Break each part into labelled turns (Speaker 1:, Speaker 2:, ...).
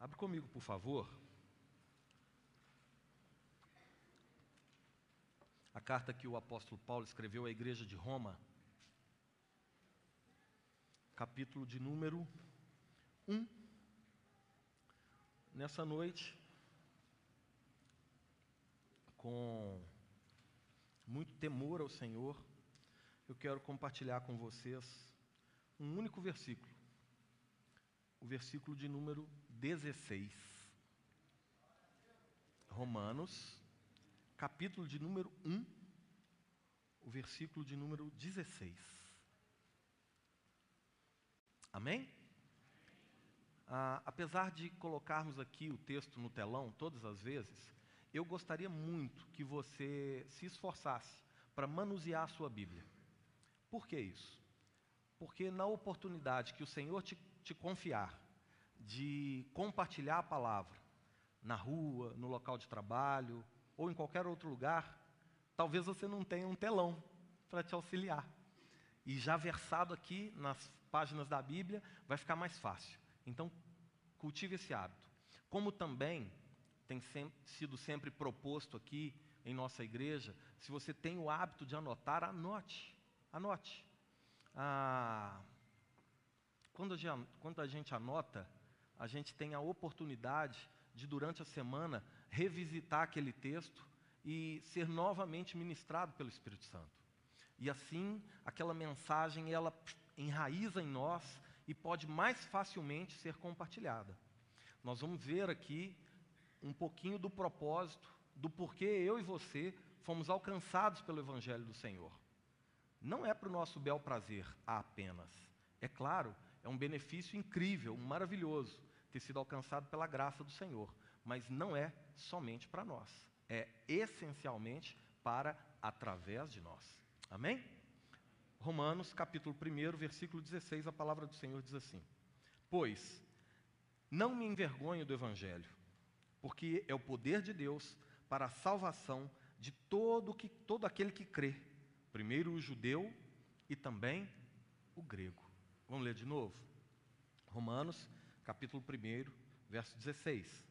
Speaker 1: Abre comigo, por favor. A carta que o apóstolo Paulo escreveu à igreja de Roma, capítulo de número 1. Nessa noite, com muito temor ao Senhor, eu quero compartilhar com vocês um único versículo, o versículo de número 16. Romanos, capítulo de número 1, o versículo de número 16. Amém? Ah, apesar de colocarmos aqui o texto no telão todas as vezes, eu gostaria muito que você se esforçasse para manusear a sua Bíblia. Por que isso? Porque na oportunidade que o Senhor te, te confiar de compartilhar a palavra na rua, no local de trabalho ou em qualquer outro lugar, talvez você não tenha um telão para te auxiliar. E já versado aqui nas páginas da Bíblia, vai ficar mais fácil. Então, cultive esse hábito. Como também tem sempre, sido sempre proposto aqui em nossa igreja, se você tem o hábito de anotar, anote. Anote. Ah, quando, a gente, quando a gente anota, a gente tem a oportunidade de, durante a semana, revisitar aquele texto e ser novamente ministrado pelo Espírito Santo. E assim, aquela mensagem, ela enraiza em nós e pode mais facilmente ser compartilhada. Nós vamos ver aqui um pouquinho do propósito, do porquê eu e você fomos alcançados pelo Evangelho do Senhor. Não é para o nosso bel prazer apenas. É claro, é um benefício incrível, maravilhoso, ter sido alcançado pela graça do Senhor. Mas não é somente para nós. É essencialmente para através de nós. Amém? Romanos, capítulo 1, versículo 16, a palavra do Senhor diz assim: Pois não me envergonho do Evangelho, porque é o poder de Deus para a salvação de todo, que, todo aquele que crê, primeiro o judeu e também o grego. Vamos ler de novo? Romanos, capítulo 1, verso 16.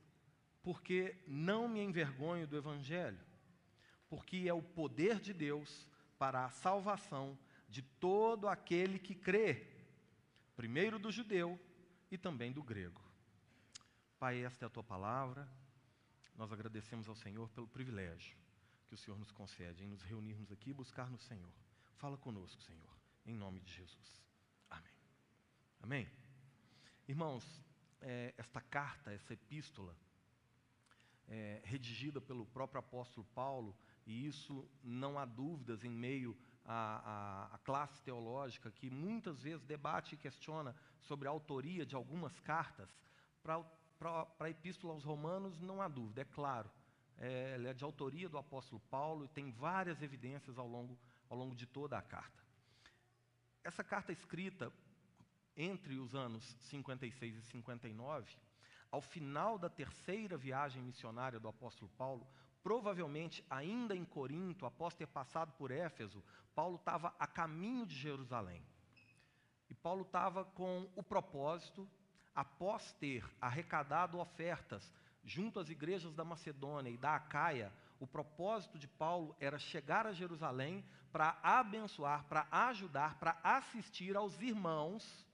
Speaker 1: Porque não me envergonho do Evangelho, porque é o poder de Deus para a salvação de todo aquele que crê, primeiro do judeu e também do grego. Pai, esta é a tua palavra. Nós agradecemos ao Senhor pelo privilégio que o Senhor nos concede em nos reunirmos aqui e buscar no Senhor. Fala conosco, Senhor, em nome de Jesus. Amém. Amém. Irmãos, é, esta carta, essa epístola, é, redigida pelo próprio apóstolo Paulo, e isso não há dúvidas em meio à, à, à classe teológica que muitas vezes debate e questiona sobre a autoria de algumas cartas, para a Epístola aos Romanos, não há dúvida, é claro. É, ela é de autoria do apóstolo Paulo e tem várias evidências ao longo, ao longo de toda a carta. Essa carta escrita entre os anos 56 e 59, ao final da terceira viagem missionária do apóstolo Paulo, provavelmente ainda em Corinto, após ter passado por Éfeso, Paulo estava a caminho de Jerusalém. E Paulo estava com o propósito após ter arrecadado ofertas junto às igrejas da Macedônia e da Acaia, o propósito de Paulo era chegar a Jerusalém para abençoar, para ajudar, para assistir aos irmãos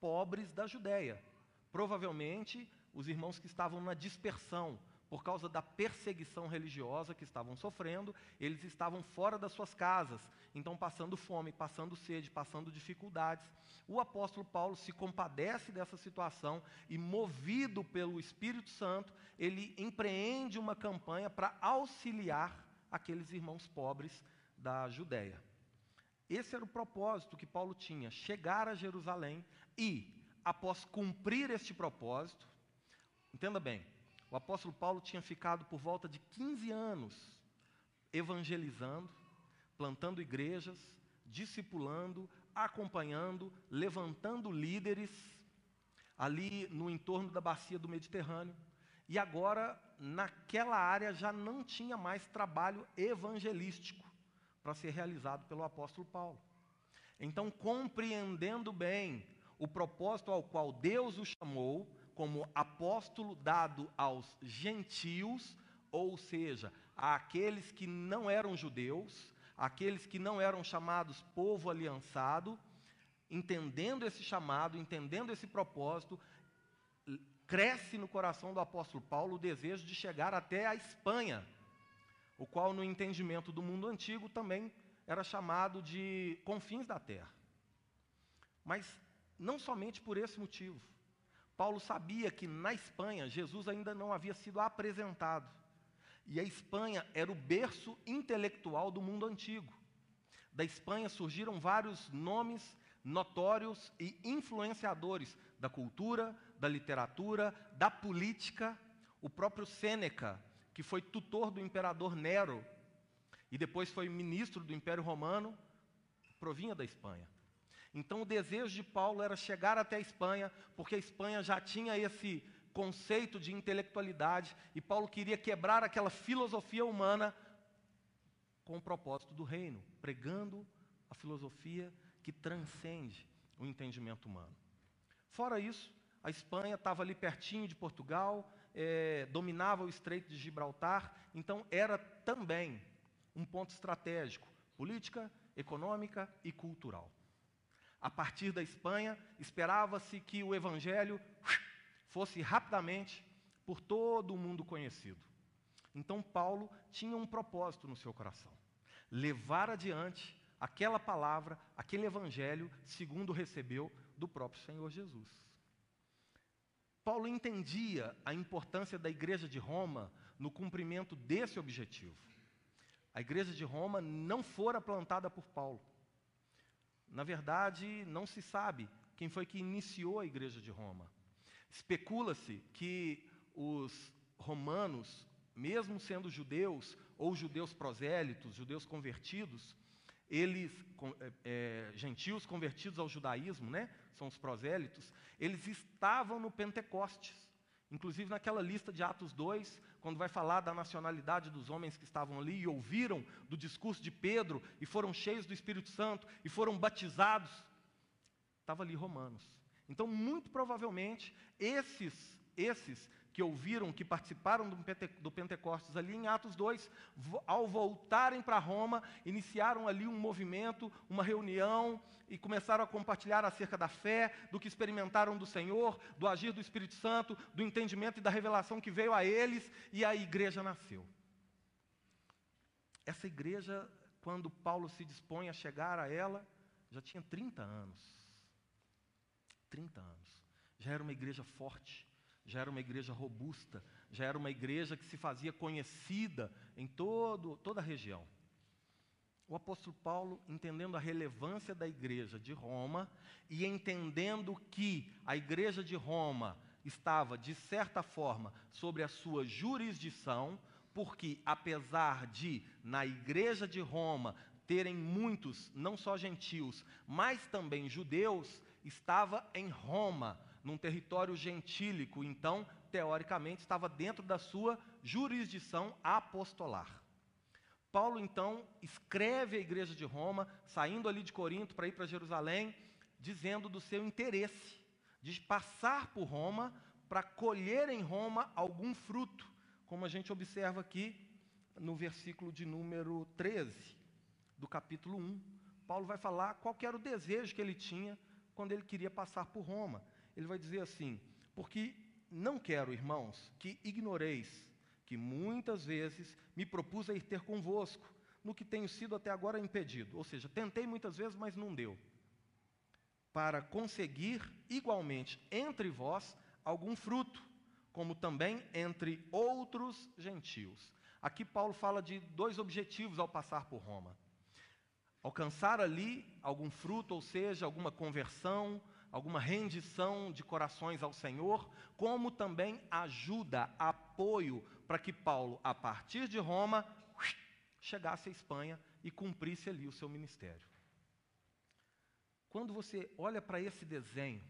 Speaker 1: pobres da Judéia. Provavelmente os irmãos que estavam na dispersão, por causa da perseguição religiosa que estavam sofrendo, eles estavam fora das suas casas, então passando fome, passando sede, passando dificuldades. O apóstolo Paulo se compadece dessa situação e, movido pelo Espírito Santo, ele empreende uma campanha para auxiliar aqueles irmãos pobres da Judéia. Esse era o propósito que Paulo tinha: chegar a Jerusalém e, após cumprir este propósito, entenda bem, o apóstolo Paulo tinha ficado por volta de 15 anos evangelizando, plantando igrejas, discipulando, acompanhando, levantando líderes ali no entorno da bacia do Mediterrâneo. E agora, naquela área, já não tinha mais trabalho evangelístico para ser realizado pelo apóstolo Paulo. Então, compreendendo bem o propósito ao qual Deus o chamou, como apóstolo dado aos gentios, ou seja, àqueles que não eram judeus, aqueles que não eram chamados povo aliançado, entendendo esse chamado, entendendo esse propósito, cresce no coração do apóstolo Paulo o desejo de chegar até a Espanha, o qual, no entendimento do mundo antigo, também era chamado de confins da terra. Mas não somente por esse motivo. Paulo sabia que na Espanha Jesus ainda não havia sido apresentado. E a Espanha era o berço intelectual do mundo antigo. Da Espanha surgiram vários nomes notórios e influenciadores da cultura, da literatura, da política. O próprio Sêneca, que foi tutor do imperador Nero e depois foi ministro do Império Romano, provinha da Espanha. Então o desejo de Paulo era chegar até a Espanha, porque a Espanha já tinha esse conceito de intelectualidade e Paulo queria quebrar aquela filosofia humana com o propósito do reino, pregando a filosofia que transcende o entendimento humano. Fora isso, a Espanha estava ali pertinho de Portugal, é, dominava o Estreito de Gibraltar, então era também um ponto estratégico, política, econômica e cultural. A partir da Espanha, esperava-se que o Evangelho fosse rapidamente por todo o mundo conhecido. Então, Paulo tinha um propósito no seu coração: levar adiante aquela palavra, aquele Evangelho, segundo recebeu do próprio Senhor Jesus. Paulo entendia a importância da igreja de Roma no cumprimento desse objetivo. A igreja de Roma não fora plantada por Paulo. Na verdade, não se sabe quem foi que iniciou a igreja de Roma. Especula-se que os romanos, mesmo sendo judeus, ou judeus prosélitos, judeus convertidos, eles, é, é, gentios convertidos ao judaísmo, né, são os prosélitos, eles estavam no Pentecostes. Inclusive naquela lista de Atos 2, quando vai falar da nacionalidade dos homens que estavam ali e ouviram do discurso de Pedro e foram cheios do Espírito Santo e foram batizados, estava ali Romanos. Então, muito provavelmente, esses, esses que ouviram, que participaram do Pentecostes ali em Atos 2, ao voltarem para Roma, iniciaram ali um movimento, uma reunião e começaram a compartilhar acerca da fé, do que experimentaram do Senhor, do agir do Espírito Santo, do entendimento e da revelação que veio a eles e a igreja nasceu. Essa igreja, quando Paulo se dispõe a chegar a ela, já tinha 30 anos. 30 anos. Já era uma igreja forte, já era uma igreja robusta, já era uma igreja que se fazia conhecida em todo, toda a região. O apóstolo Paulo, entendendo a relevância da igreja de Roma e entendendo que a igreja de Roma estava, de certa forma, sobre a sua jurisdição, porque apesar de, na igreja de Roma, terem muitos, não só gentios, mas também judeus, estava em Roma, num território gentílico, então, teoricamente, estava dentro da sua jurisdição apostolar. Paulo, então, escreve à igreja de Roma, saindo ali de Corinto para ir para Jerusalém, dizendo do seu interesse de passar por Roma para colher em Roma algum fruto, como a gente observa aqui no versículo de número 13 do capítulo 1. Paulo vai falar qual era o desejo que ele tinha quando ele queria passar por Roma ele vai dizer assim: Porque não quero, irmãos, que ignoreis que muitas vezes me propus a ir ter convosco, no que tenho sido até agora impedido. Ou seja, tentei muitas vezes, mas não deu. Para conseguir igualmente entre vós algum fruto, como também entre outros gentios. Aqui Paulo fala de dois objetivos ao passar por Roma: alcançar ali algum fruto, ou seja, alguma conversão, alguma rendição de corações ao Senhor, como também ajuda, apoio para que Paulo, a partir de Roma, chegasse à Espanha e cumprisse ali o seu ministério. Quando você olha para esse desenho,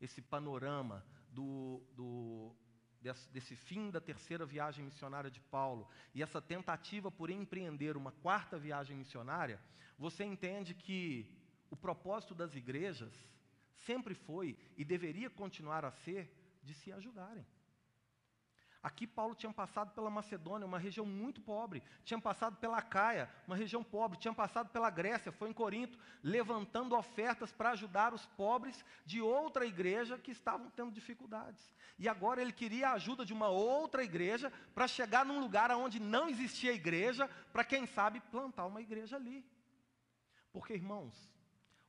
Speaker 1: esse panorama do, do, desse, desse fim da terceira viagem missionária de Paulo e essa tentativa por empreender uma quarta viagem missionária, você entende que o propósito das igrejas sempre foi e deveria continuar a ser de se ajudarem. Aqui Paulo tinha passado pela Macedônia, uma região muito pobre, tinha passado pela Caia, uma região pobre, tinha passado pela Grécia, foi em Corinto, levantando ofertas para ajudar os pobres de outra igreja que estavam tendo dificuldades. E agora ele queria a ajuda de uma outra igreja para chegar num lugar onde não existia igreja, para quem sabe plantar uma igreja ali. Porque, irmãos,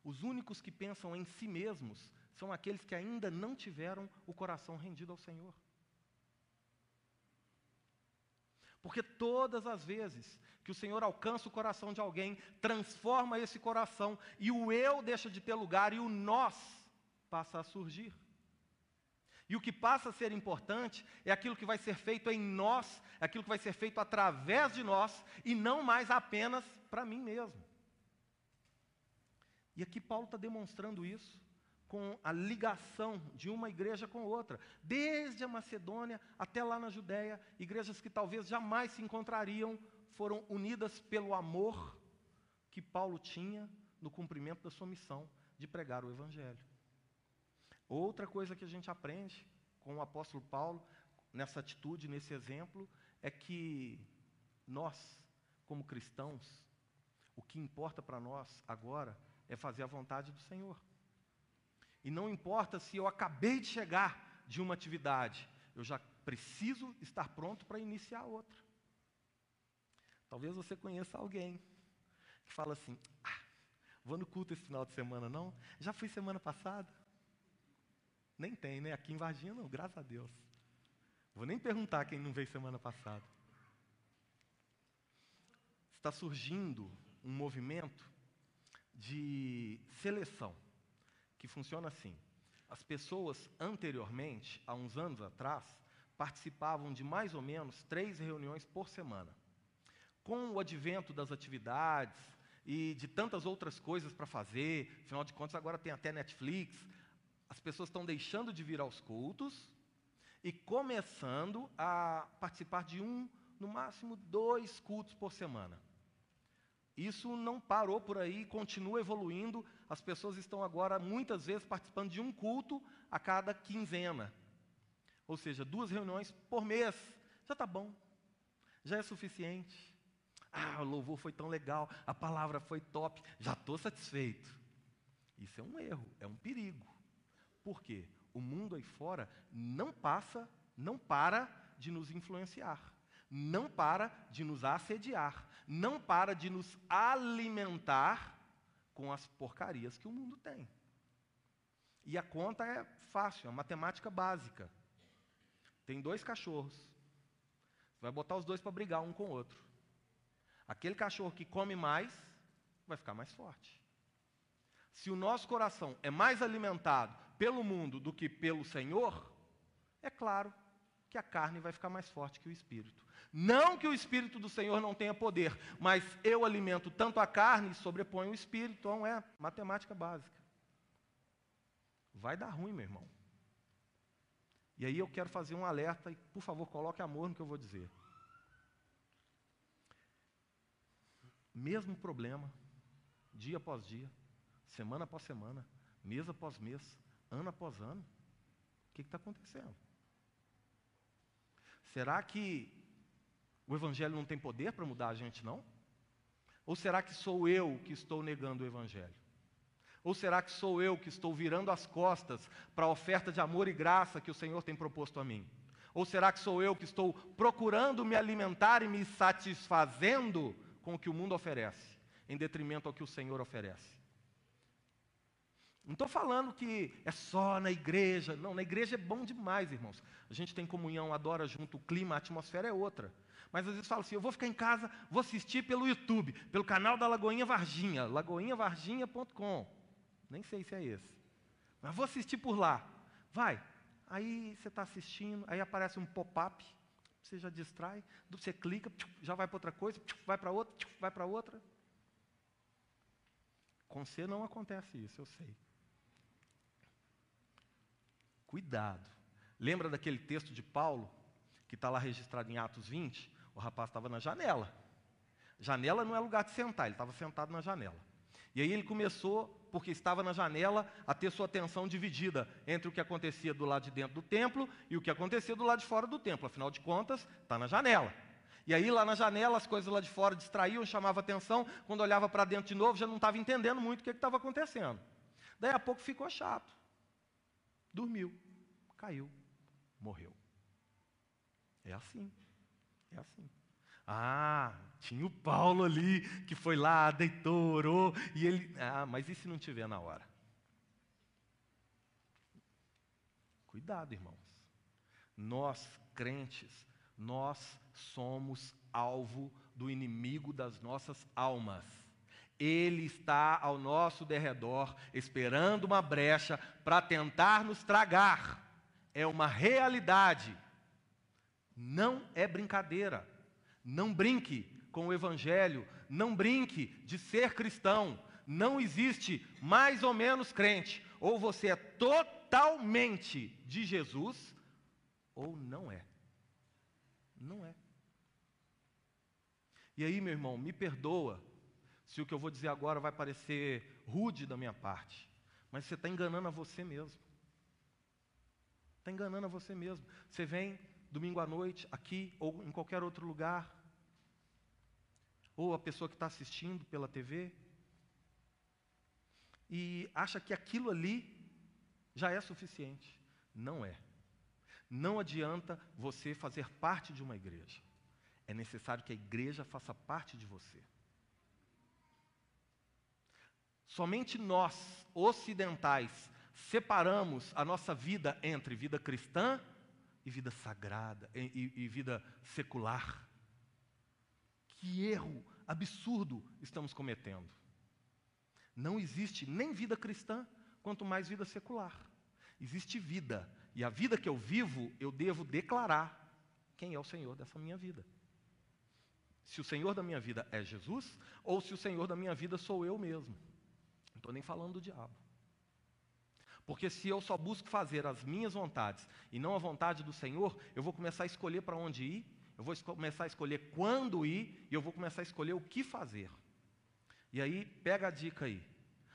Speaker 1: os únicos que pensam em si mesmos são aqueles que ainda não tiveram o coração rendido ao Senhor. Porque todas as vezes que o Senhor alcança o coração de alguém, transforma esse coração e o eu deixa de ter lugar e o nós passa a surgir. E o que passa a ser importante é aquilo que vai ser feito em nós, aquilo que vai ser feito através de nós e não mais apenas para mim mesmo. E aqui Paulo está demonstrando isso com a ligação de uma igreja com outra, desde a Macedônia até lá na Judéia, igrejas que talvez jamais se encontrariam, foram unidas pelo amor que Paulo tinha no cumprimento da sua missão de pregar o Evangelho. Outra coisa que a gente aprende com o apóstolo Paulo, nessa atitude, nesse exemplo, é que nós, como cristãos, o que importa para nós agora é fazer a vontade do Senhor. E não importa se eu acabei de chegar de uma atividade, eu já preciso estar pronto para iniciar outra. Talvez você conheça alguém que fala assim: ah, vou no culto esse final de semana, não? Já fui semana passada. Nem tem, né? Aqui em Varginha não, graças a Deus. Vou nem perguntar quem não veio semana passada. Está surgindo um movimento de seleção que funciona assim. As pessoas anteriormente, há uns anos atrás, participavam de mais ou menos três reuniões por semana. Com o advento das atividades e de tantas outras coisas para fazer, afinal de contas agora tem até Netflix, as pessoas estão deixando de vir aos cultos e começando a participar de um, no máximo dois cultos por semana. Isso não parou por aí, continua evoluindo. As pessoas estão agora, muitas vezes, participando de um culto a cada quinzena. Ou seja, duas reuniões por mês. Já está bom. Já é suficiente. Ah, o louvor foi tão legal, a palavra foi top, já estou satisfeito. Isso é um erro, é um perigo. Por quê? O mundo aí fora não passa, não para de nos influenciar não para de nos assediar, não para de nos alimentar com as porcarias que o mundo tem. E a conta é fácil, é matemática básica. Tem dois cachorros. Você vai botar os dois para brigar um com o outro. Aquele cachorro que come mais vai ficar mais forte. Se o nosso coração é mais alimentado pelo mundo do que pelo Senhor, é claro que a carne vai ficar mais forte que o espírito. Não que o Espírito do Senhor não tenha poder, mas eu alimento tanto a carne e sobreponho o Espírito. Então é matemática básica. Vai dar ruim, meu irmão. E aí eu quero fazer um alerta e, por favor, coloque amor no que eu vou dizer. Mesmo problema, dia após dia, semana após semana, mês após mês, ano após ano. O que está acontecendo? Será que o Evangelho não tem poder para mudar a gente, não? Ou será que sou eu que estou negando o Evangelho? Ou será que sou eu que estou virando as costas para a oferta de amor e graça que o Senhor tem proposto a mim? Ou será que sou eu que estou procurando me alimentar e me satisfazendo com o que o mundo oferece, em detrimento ao que o Senhor oferece? Não estou falando que é só na igreja. Não, na igreja é bom demais, irmãos. A gente tem comunhão, adora junto, o clima, a atmosfera é outra. Mas às vezes fala assim: eu vou ficar em casa, vou assistir pelo YouTube, pelo canal da Lagoinha Varginha, lagoinhavarginha.com. Nem sei se é esse. Mas vou assistir por lá. Vai. Aí você está assistindo, aí aparece um pop-up, você já distrai, você clica, já vai para outra coisa, vai para outra, vai para outra. Com você não acontece isso, eu sei. Cuidado. Lembra daquele texto de Paulo, que está lá registrado em Atos 20? O rapaz estava na janela. Janela não é lugar de sentar, ele estava sentado na janela. E aí ele começou, porque estava na janela a ter sua atenção dividida entre o que acontecia do lado de dentro do templo e o que acontecia do lado de fora do templo. Afinal de contas, está na janela. E aí, lá na janela, as coisas lá de fora distraíam, chamavam atenção. Quando olhava para dentro de novo, já não estava entendendo muito o que estava acontecendo. Daí a pouco ficou chato. Dormiu, caiu, morreu. É assim. É assim. Ah, tinha o Paulo ali que foi lá, deitou, orou, e ele. Ah, mas e se não tiver na hora? Cuidado, irmãos. Nós, crentes, nós somos alvo do inimigo das nossas almas. Ele está ao nosso derredor, esperando uma brecha para tentar nos tragar. É uma realidade. Não é brincadeira. Não brinque com o Evangelho. Não brinque de ser cristão. Não existe mais ou menos crente. Ou você é totalmente de Jesus, ou não é. Não é. E aí, meu irmão, me perdoa se o que eu vou dizer agora vai parecer rude da minha parte, mas você está enganando a você mesmo. Está enganando a você mesmo. Você vem domingo à noite, aqui ou em qualquer outro lugar, ou a pessoa que está assistindo pela TV, e acha que aquilo ali já é suficiente. Não é. Não adianta você fazer parte de uma igreja. É necessário que a igreja faça parte de você. Somente nós, ocidentais, separamos a nossa vida entre vida cristã e vida sagrada e, e, vida secular. Que erro absurdo estamos cometendo. Não existe nem vida cristã, quanto mais vida secular. Existe vida e a vida que eu vivo, eu devo declarar quem é o Senhor dessa minha vida. Se o Senhor da minha vida é Jesus, ou se o Senhor da minha vida sou eu mesmo. Não estou nem falando do diabo. Porque se eu só busco fazer as minhas vontades e não a vontade do Senhor, eu vou começar a escolher para onde ir, eu vou começar a escolher quando ir e eu vou começar a escolher o que fazer. E aí, pega a dica aí.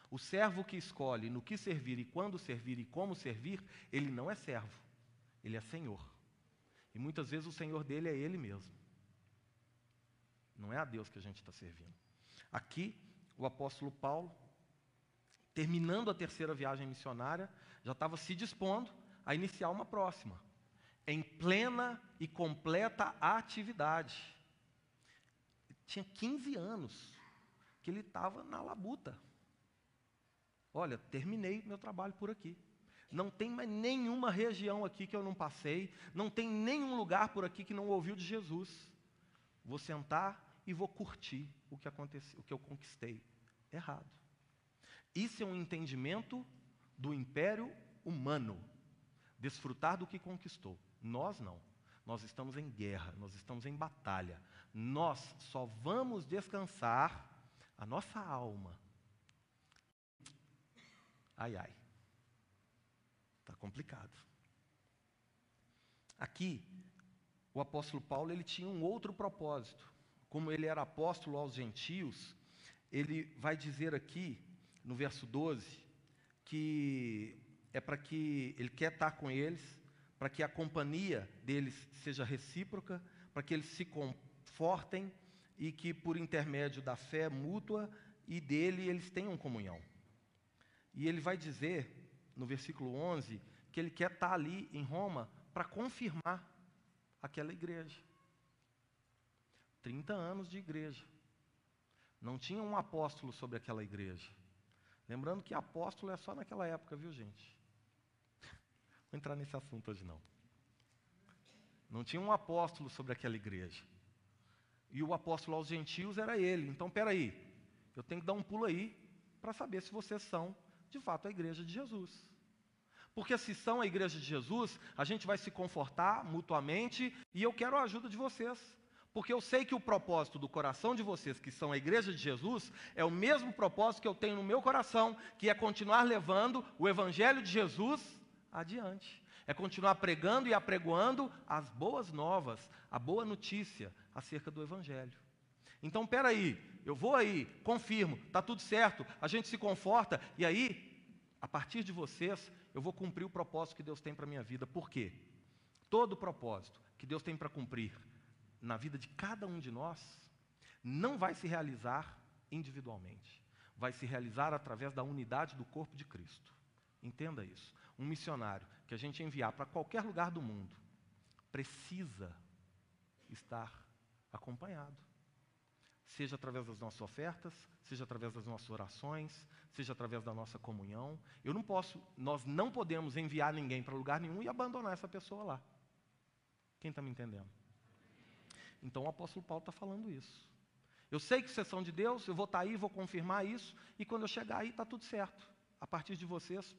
Speaker 1: O servo que escolhe no que servir e quando servir e como servir, ele não é servo, ele é senhor. E muitas vezes o senhor dele é ele mesmo. Não é a Deus que a gente está servindo. Aqui, o apóstolo Paulo, terminando a terceira viagem missionária, já estava se dispondo a iniciar uma próxima, em plena e completa atividade. Tinha 15 anos que ele estava na labuta. Olha, terminei meu trabalho por aqui. Não tem mais nenhuma região aqui que eu não passei, não tem nenhum lugar por aqui que não ouviu de Jesus. Vou sentar e vou curtir o que aconteceu, o que eu conquistei. Errado. Isso é um entendimento do império humano. Desfrutar do que conquistou. Nós não. Nós estamos em guerra, nós estamos em batalha. Nós só vamos descansar a nossa alma Ai, ai. Está complicado. Aqui, o apóstolo Paulo ele tinha um outro propósito. Como ele era apóstolo aos gentios, ele vai dizer aqui, no verso 12, que é para que ele quer estar com eles, para que a companhia deles seja recíproca, para que eles se confortem e que por intermédio da fé mútua e dele eles tenham comunhão. E ele vai dizer, no versículo 11, que ele quer estar ali em Roma para confirmar aquela igreja. 30 anos de igreja. Não tinha um apóstolo sobre aquela igreja. Lembrando que apóstolo é só naquela época, viu, gente? Vou entrar nesse assunto hoje não. Não tinha um apóstolo sobre aquela igreja. E o apóstolo aos gentios era ele. Então, peraí, eu tenho que dar um pulo aí para saber se vocês são de fato, a igreja de Jesus. Porque se são a igreja de Jesus, a gente vai se confortar mutuamente e eu quero a ajuda de vocês. Porque eu sei que o propósito do coração de vocês, que são a igreja de Jesus, é o mesmo propósito que eu tenho no meu coração, que é continuar levando o evangelho de Jesus adiante. É continuar pregando e apregoando as boas novas, a boa notícia acerca do evangelho. Então, peraí, eu vou aí, confirmo, está tudo certo, a gente se conforta, e aí, a partir de vocês, eu vou cumprir o propósito que Deus tem para a minha vida. Por quê? Todo propósito que Deus tem para cumprir na vida de cada um de nós não vai se realizar individualmente, vai se realizar através da unidade do corpo de Cristo. Entenda isso. Um missionário que a gente enviar para qualquer lugar do mundo precisa estar acompanhado. Seja através das nossas ofertas, seja através das nossas orações, seja através da nossa comunhão. Eu não posso, nós não podemos enviar ninguém para lugar nenhum e abandonar essa pessoa lá. Quem está me entendendo? Então o apóstolo Paulo está falando isso. Eu sei que vocês são de Deus, eu vou estar tá aí, vou confirmar isso, e quando eu chegar aí está tudo certo. A partir de vocês,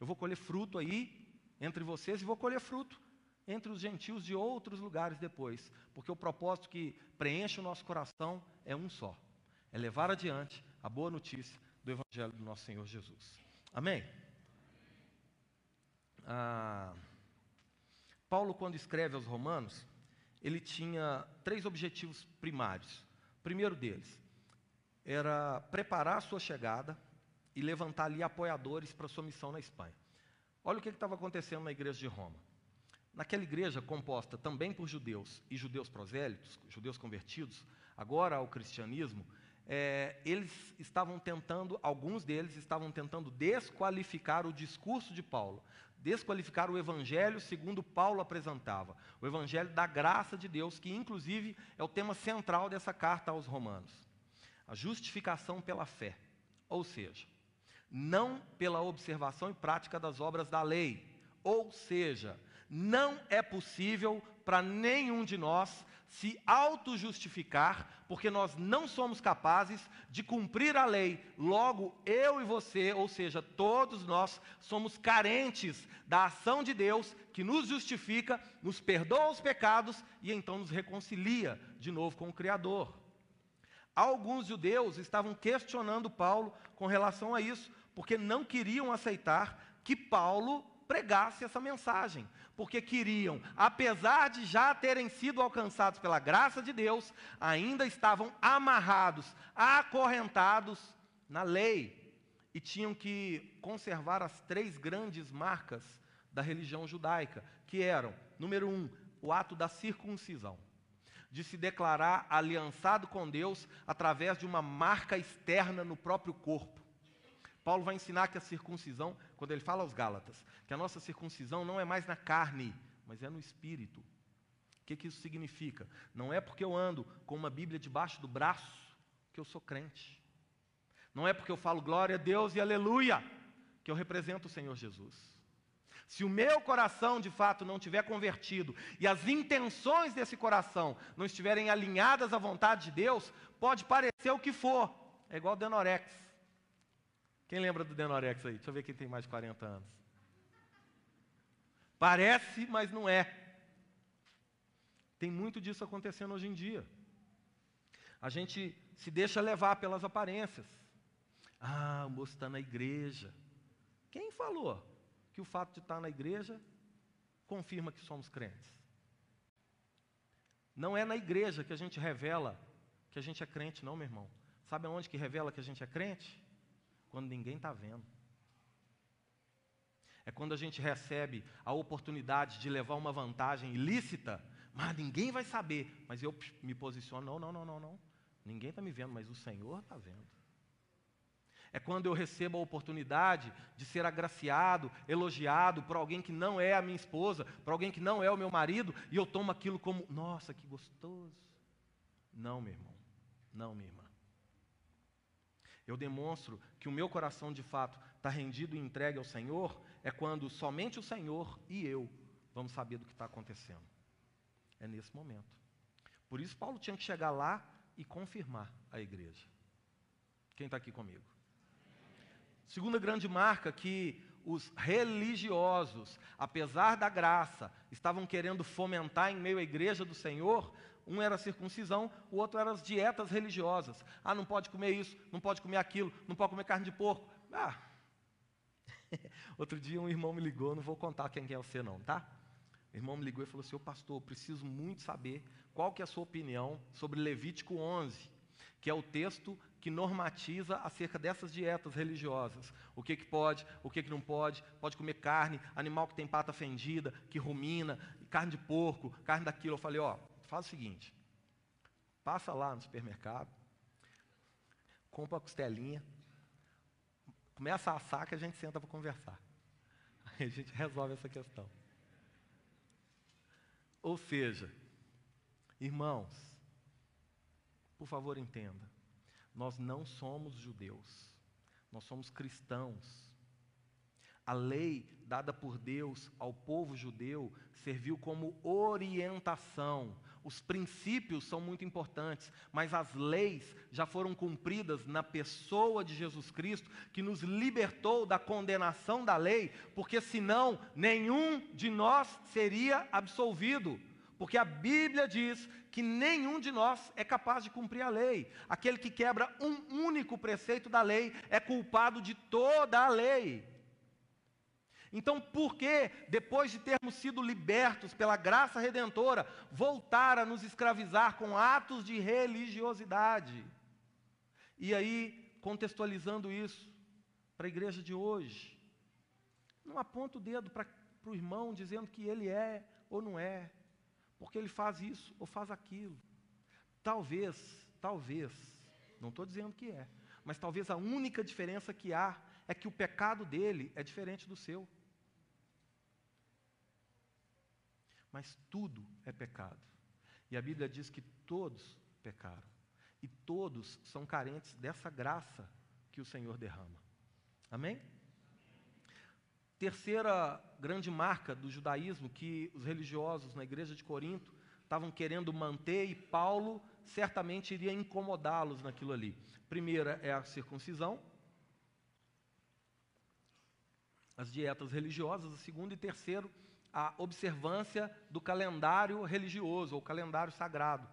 Speaker 1: eu vou colher fruto aí entre vocês e vou colher fruto entre os gentios de outros lugares depois, porque o propósito que preenche o nosso coração é um só: é levar adiante a boa notícia do Evangelho do nosso Senhor Jesus. Amém? Ah, Paulo, quando escreve aos Romanos, ele tinha três objetivos primários. O primeiro deles era preparar a sua chegada e levantar ali apoiadores para sua missão na Espanha. Olha o que estava acontecendo na igreja de Roma. Naquela igreja composta também por judeus e judeus prosélitos, judeus convertidos, agora ao cristianismo, é, eles estavam tentando, alguns deles estavam tentando desqualificar o discurso de Paulo, desqualificar o evangelho segundo Paulo apresentava, o evangelho da graça de Deus, que inclusive é o tema central dessa carta aos Romanos. A justificação pela fé, ou seja, não pela observação e prática das obras da lei, ou seja, não é possível para nenhum de nós se auto-justificar, porque nós não somos capazes de cumprir a lei. Logo, eu e você, ou seja, todos nós, somos carentes da ação de Deus que nos justifica, nos perdoa os pecados e então nos reconcilia de novo com o Criador. Alguns judeus estavam questionando Paulo com relação a isso, porque não queriam aceitar que Paulo pregasse essa mensagem, porque queriam, apesar de já terem sido alcançados pela graça de Deus, ainda estavam amarrados, acorrentados na lei e tinham que conservar as três grandes marcas da religião judaica, que eram, número um, o ato da circuncisão, de se declarar aliançado com Deus através de uma marca externa no próprio corpo. Paulo vai ensinar que a circuncisão, quando ele fala aos Gálatas, que a nossa circuncisão não é mais na carne, mas é no espírito. O que, que isso significa? Não é porque eu ando com uma Bíblia debaixo do braço que eu sou crente. Não é porque eu falo glória a Deus e aleluia que eu represento o Senhor Jesus. Se o meu coração de fato não tiver convertido e as intenções desse coração não estiverem alinhadas à vontade de Deus, pode parecer o que for. É igual Denorex. Quem lembra do Denorex aí? Deixa eu ver quem tem mais de 40 anos. Parece, mas não é. Tem muito disso acontecendo hoje em dia. A gente se deixa levar pelas aparências. Ah, o moço está na igreja. Quem falou que o fato de estar na igreja confirma que somos crentes? Não é na igreja que a gente revela que a gente é crente, não, meu irmão. Sabe aonde que revela que a gente é crente? Quando ninguém está vendo. É quando a gente recebe a oportunidade de levar uma vantagem ilícita, mas ninguém vai saber. Mas eu me posiciono, não, não, não, não, não. Ninguém está me vendo, mas o Senhor está vendo. É quando eu recebo a oportunidade de ser agraciado, elogiado por alguém que não é a minha esposa, por alguém que não é o meu marido, e eu tomo aquilo como, nossa, que gostoso. Não, meu irmão. Não, minha irmã. Eu demonstro que o meu coração de fato está rendido e entregue ao Senhor, é quando somente o Senhor e eu vamos saber do que está acontecendo. É nesse momento. Por isso, Paulo tinha que chegar lá e confirmar a igreja. Quem está aqui comigo? Segunda grande marca que os religiosos, apesar da graça, estavam querendo fomentar em meio à igreja do Senhor um era a circuncisão, o outro era as dietas religiosas. Ah, não pode comer isso, não pode comer aquilo, não pode comer carne de porco. Ah. Outro dia um irmão me ligou, não vou contar quem é você não, tá? O irmão me ligou e falou assim: "Ô pastor, preciso muito saber qual que é a sua opinião sobre Levítico 11, que é o texto que normatiza acerca dessas dietas religiosas. O que, que pode, o que, que não pode, pode comer carne, animal que tem pata fendida, que rumina, carne de porco, carne daquilo. Eu falei, ó, faz o seguinte, passa lá no supermercado, compra a costelinha, começa a assar que a gente senta para conversar. Aí a gente resolve essa questão. Ou seja, irmãos, por favor entenda, nós não somos judeus, nós somos cristãos. A lei dada por Deus ao povo judeu serviu como orientação. Os princípios são muito importantes, mas as leis já foram cumpridas na pessoa de Jesus Cristo, que nos libertou da condenação da lei, porque senão nenhum de nós seria absolvido. Porque a Bíblia diz que nenhum de nós é capaz de cumprir a lei. Aquele que quebra um único preceito da lei é culpado de toda a lei. Então, por que, depois de termos sido libertos pela graça redentora, voltar a nos escravizar com atos de religiosidade? E aí, contextualizando isso para a igreja de hoje, não aponta o dedo para o irmão dizendo que ele é ou não é, porque ele faz isso ou faz aquilo. Talvez, talvez, não estou dizendo que é, mas talvez a única diferença que há é que o pecado dele é diferente do seu. Mas tudo é pecado. E a Bíblia diz que todos pecaram. E todos são carentes dessa graça que o Senhor derrama. Amém? Terceira grande marca do judaísmo que os religiosos na igreja de Corinto estavam querendo manter e Paulo certamente iria incomodá-los naquilo ali. Primeira é a circuncisão, as dietas religiosas, a segunda e terceiro a observância do calendário religioso ou calendário sagrado.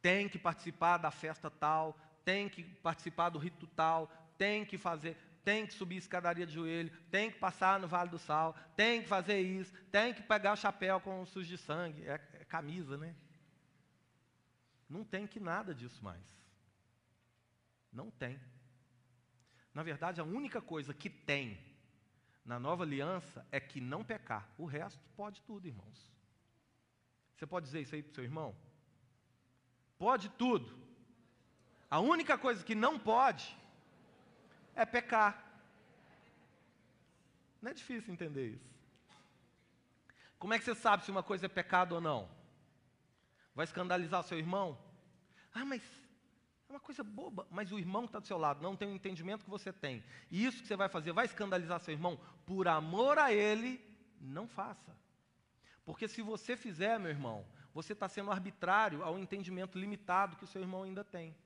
Speaker 1: Tem que participar da festa tal, tem que participar do rito tal, tem que fazer, tem que subir escadaria de joelho, tem que passar no Vale do Sal, tem que fazer isso, tem que pegar o chapéu com sujo de sangue, é, é camisa, né? Não tem que nada disso mais. Não tem. Na verdade, a única coisa que tem na nova aliança é que não pecar. O resto pode tudo, irmãos. Você pode dizer isso aí para o seu irmão? Pode tudo. A única coisa que não pode é pecar. Não é difícil entender isso. Como é que você sabe se uma coisa é pecado ou não? Vai escandalizar seu irmão? Ah, mas é uma coisa boba, mas o irmão que está do seu lado não tem o entendimento que você tem. E isso que você vai fazer vai escandalizar seu irmão? Por amor a ele, não faça. Porque se você fizer, meu irmão, você está sendo arbitrário ao entendimento limitado que o seu irmão ainda tem.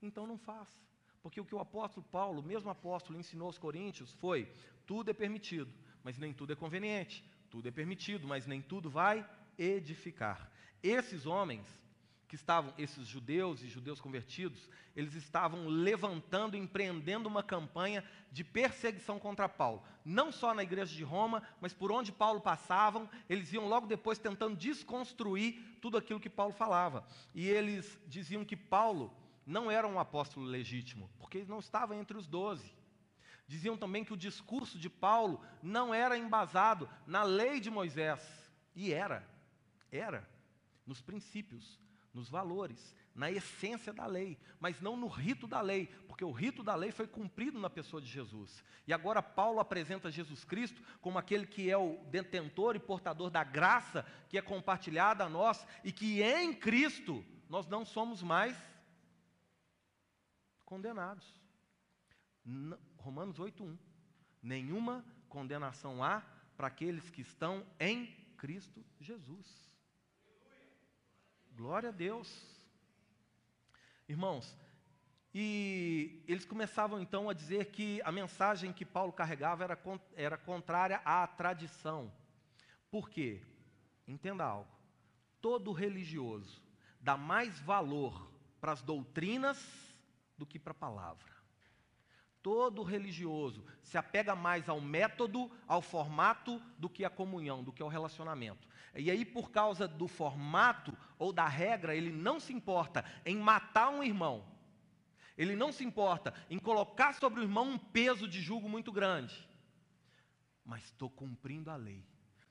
Speaker 1: Então não faça. Porque o que o apóstolo Paulo, o mesmo apóstolo, ensinou aos coríntios foi: tudo é permitido, mas nem tudo é conveniente. Tudo é permitido, mas nem tudo vai edificar. Esses homens que estavam, esses judeus e judeus convertidos, eles estavam levantando, empreendendo uma campanha de perseguição contra Paulo. Não só na igreja de Roma, mas por onde Paulo passava, eles iam logo depois tentando desconstruir tudo aquilo que Paulo falava. E eles diziam que Paulo não era um apóstolo legítimo, porque ele não estava entre os doze. Diziam também que o discurso de Paulo não era embasado na lei de Moisés. E era, era, nos princípios nos valores, na essência da lei, mas não no rito da lei, porque o rito da lei foi cumprido na pessoa de Jesus. E agora Paulo apresenta Jesus Cristo como aquele que é o detentor e portador da graça que é compartilhada a nós e que em Cristo nós não somos mais condenados. Romanos 8:1. Nenhuma condenação há para aqueles que estão em Cristo Jesus. Glória a Deus. Irmãos, e eles começavam então a dizer que a mensagem que Paulo carregava era, era contrária à tradição. Por quê? Entenda algo. Todo religioso dá mais valor para as doutrinas do que para a palavra. todo religioso se apega mais ao método, ao formato, do que à comunhão, do que ao relacionamento. E aí, por causa do formato ou da regra, ele não se importa em matar um irmão, ele não se importa em colocar sobre o irmão um peso de julgo muito grande. Mas estou cumprindo a lei,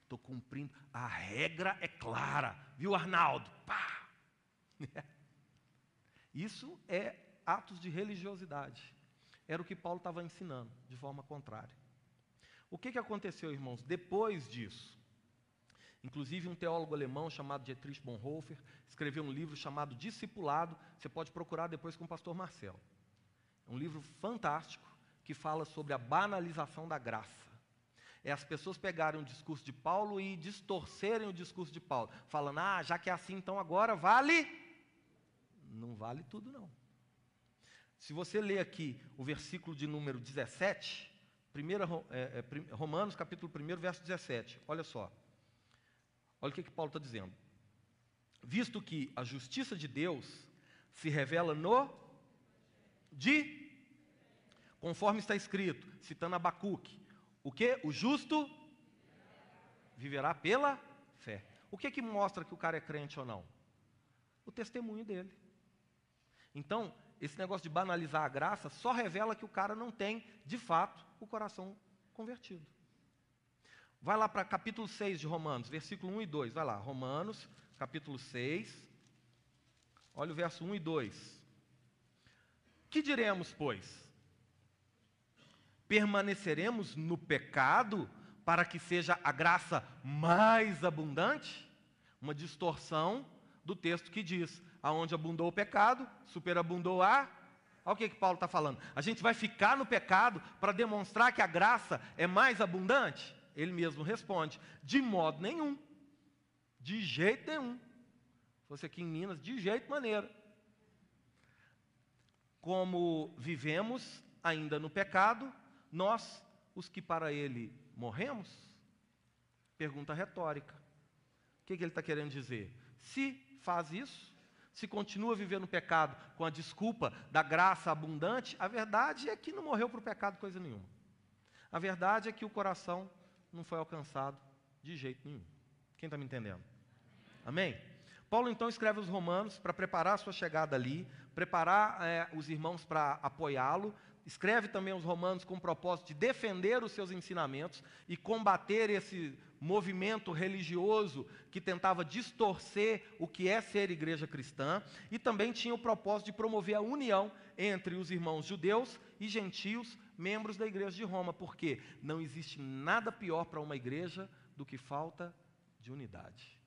Speaker 1: estou cumprindo, a regra é clara, viu, Arnaldo? Pá! Isso é atos de religiosidade. Era o que Paulo estava ensinando, de forma contrária. O que, que aconteceu, irmãos, depois disso? Inclusive, um teólogo alemão chamado Dietrich Bonhoeffer escreveu um livro chamado Discipulado. Você pode procurar depois com o pastor Marcelo. É um livro fantástico que fala sobre a banalização da graça. É as pessoas pegarem o discurso de Paulo e distorcerem o discurso de Paulo, falando: ah, já que é assim, então agora vale. Não vale tudo, não. Se você ler aqui o versículo de número 17, primeira, é, é, Romanos capítulo 1, verso 17, olha só. Olha o que, que Paulo está dizendo. Visto que a justiça de Deus se revela no de, conforme está escrito, citando Abacuque, o que? O justo viverá pela fé. O que que mostra que o cara é crente ou não? O testemunho dele. Então, esse negócio de banalizar a graça só revela que o cara não tem, de fato, o coração convertido. Vai lá para capítulo 6 de Romanos, versículo 1 e 2. Vai lá, Romanos, capítulo 6. Olha o verso 1 e 2. Que diremos, pois? Permaneceremos no pecado para que seja a graça mais abundante? Uma distorção do texto que diz: aonde abundou o pecado, superabundou a. Olha o que, que Paulo está falando. A gente vai ficar no pecado para demonstrar que a graça é mais abundante? Ele mesmo responde: de modo nenhum. De jeito nenhum. Se fosse aqui em Minas, de jeito maneira. Como vivemos ainda no pecado, nós, os que para ele morremos? Pergunta retórica. O que, que ele está querendo dizer? Se faz isso, se continua vivendo no pecado com a desculpa da graça abundante, a verdade é que não morreu para o pecado coisa nenhuma. A verdade é que o coração não foi alcançado de jeito nenhum. Quem está me entendendo? Amém? Paulo então escreve os Romanos para preparar a sua chegada ali, preparar é, os irmãos para apoiá-lo. Escreve também os Romanos com o propósito de defender os seus ensinamentos e combater esse movimento religioso que tentava distorcer o que é ser igreja cristã, e também tinha o propósito de promover a união entre os irmãos judeus e gentios, membros da igreja de Roma, porque não existe nada pior para uma igreja do que falta de unidade.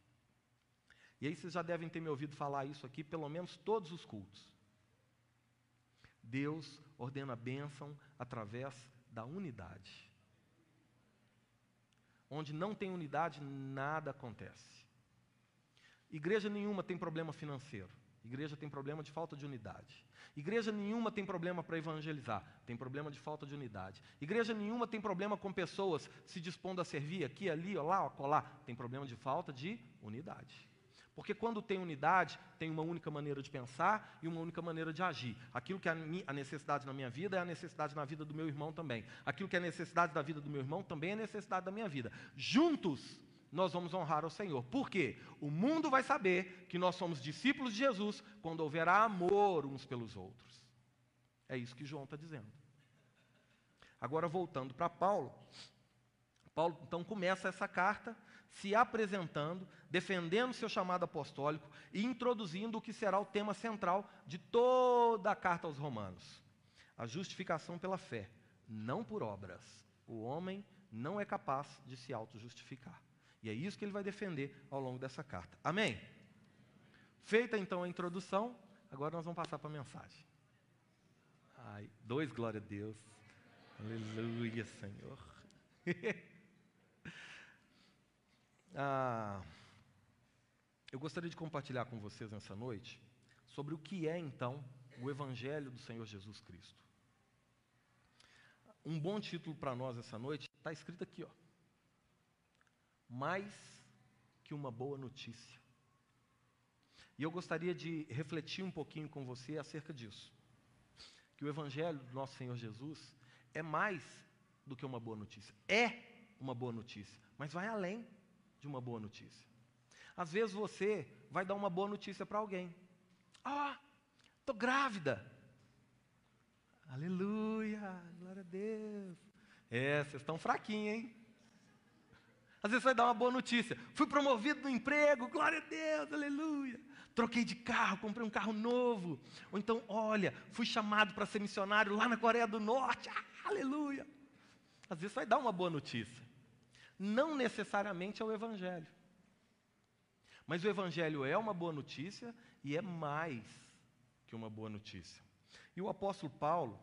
Speaker 1: E aí vocês já devem ter me ouvido falar isso aqui, pelo menos todos os cultos. Deus ordena a bênção através da unidade. Onde não tem unidade, nada acontece. Igreja nenhuma tem problema financeiro. Igreja tem problema de falta de unidade. Igreja nenhuma tem problema para evangelizar, tem problema de falta de unidade. Igreja nenhuma tem problema com pessoas se dispondo a servir aqui, ali, lá, lá, tem problema de falta de unidade. Porque quando tem unidade, tem uma única maneira de pensar e uma única maneira de agir. Aquilo que é a necessidade na minha vida é a necessidade na vida do meu irmão também. Aquilo que é a necessidade da vida do meu irmão também é a necessidade da minha vida. Juntos, nós vamos honrar ao Senhor. Por quê? O mundo vai saber que nós somos discípulos de Jesus quando houverá amor uns pelos outros. É isso que João está dizendo. Agora, voltando para Paulo, Paulo então começa essa carta se apresentando, defendendo seu chamado apostólico e introduzindo o que será o tema central de toda a carta aos Romanos: a justificação pela fé, não por obras. O homem não é capaz de se auto-justificar. E é isso que ele vai defender ao longo dessa carta. Amém? Feita então a introdução, agora nós vamos passar para a mensagem. Ai, dois, glória a Deus. Aleluia, Senhor. Ah, eu gostaria de compartilhar com vocês nessa noite sobre o que é então o Evangelho do Senhor Jesus Cristo. Um bom título para nós essa noite está escrito aqui, ó. Mais que uma boa notícia. E eu gostaria de refletir um pouquinho com você acerca disso. Que o Evangelho do nosso Senhor Jesus é mais do que uma boa notícia. É uma boa notícia, mas vai além de uma boa notícia. Às vezes você vai dar uma boa notícia para alguém. Ah, estou grávida. Aleluia, glória a Deus. É, vocês estão fraquinhos, hein? Às vezes vai dar uma boa notícia. Fui promovido no emprego, glória a Deus, aleluia. Troquei de carro, comprei um carro novo. Ou então, olha, fui chamado para ser missionário lá na Coreia do Norte, ah, aleluia. Às vezes vai dar uma boa notícia. Não necessariamente é o Evangelho. Mas o Evangelho é uma boa notícia e é mais que uma boa notícia. E o apóstolo Paulo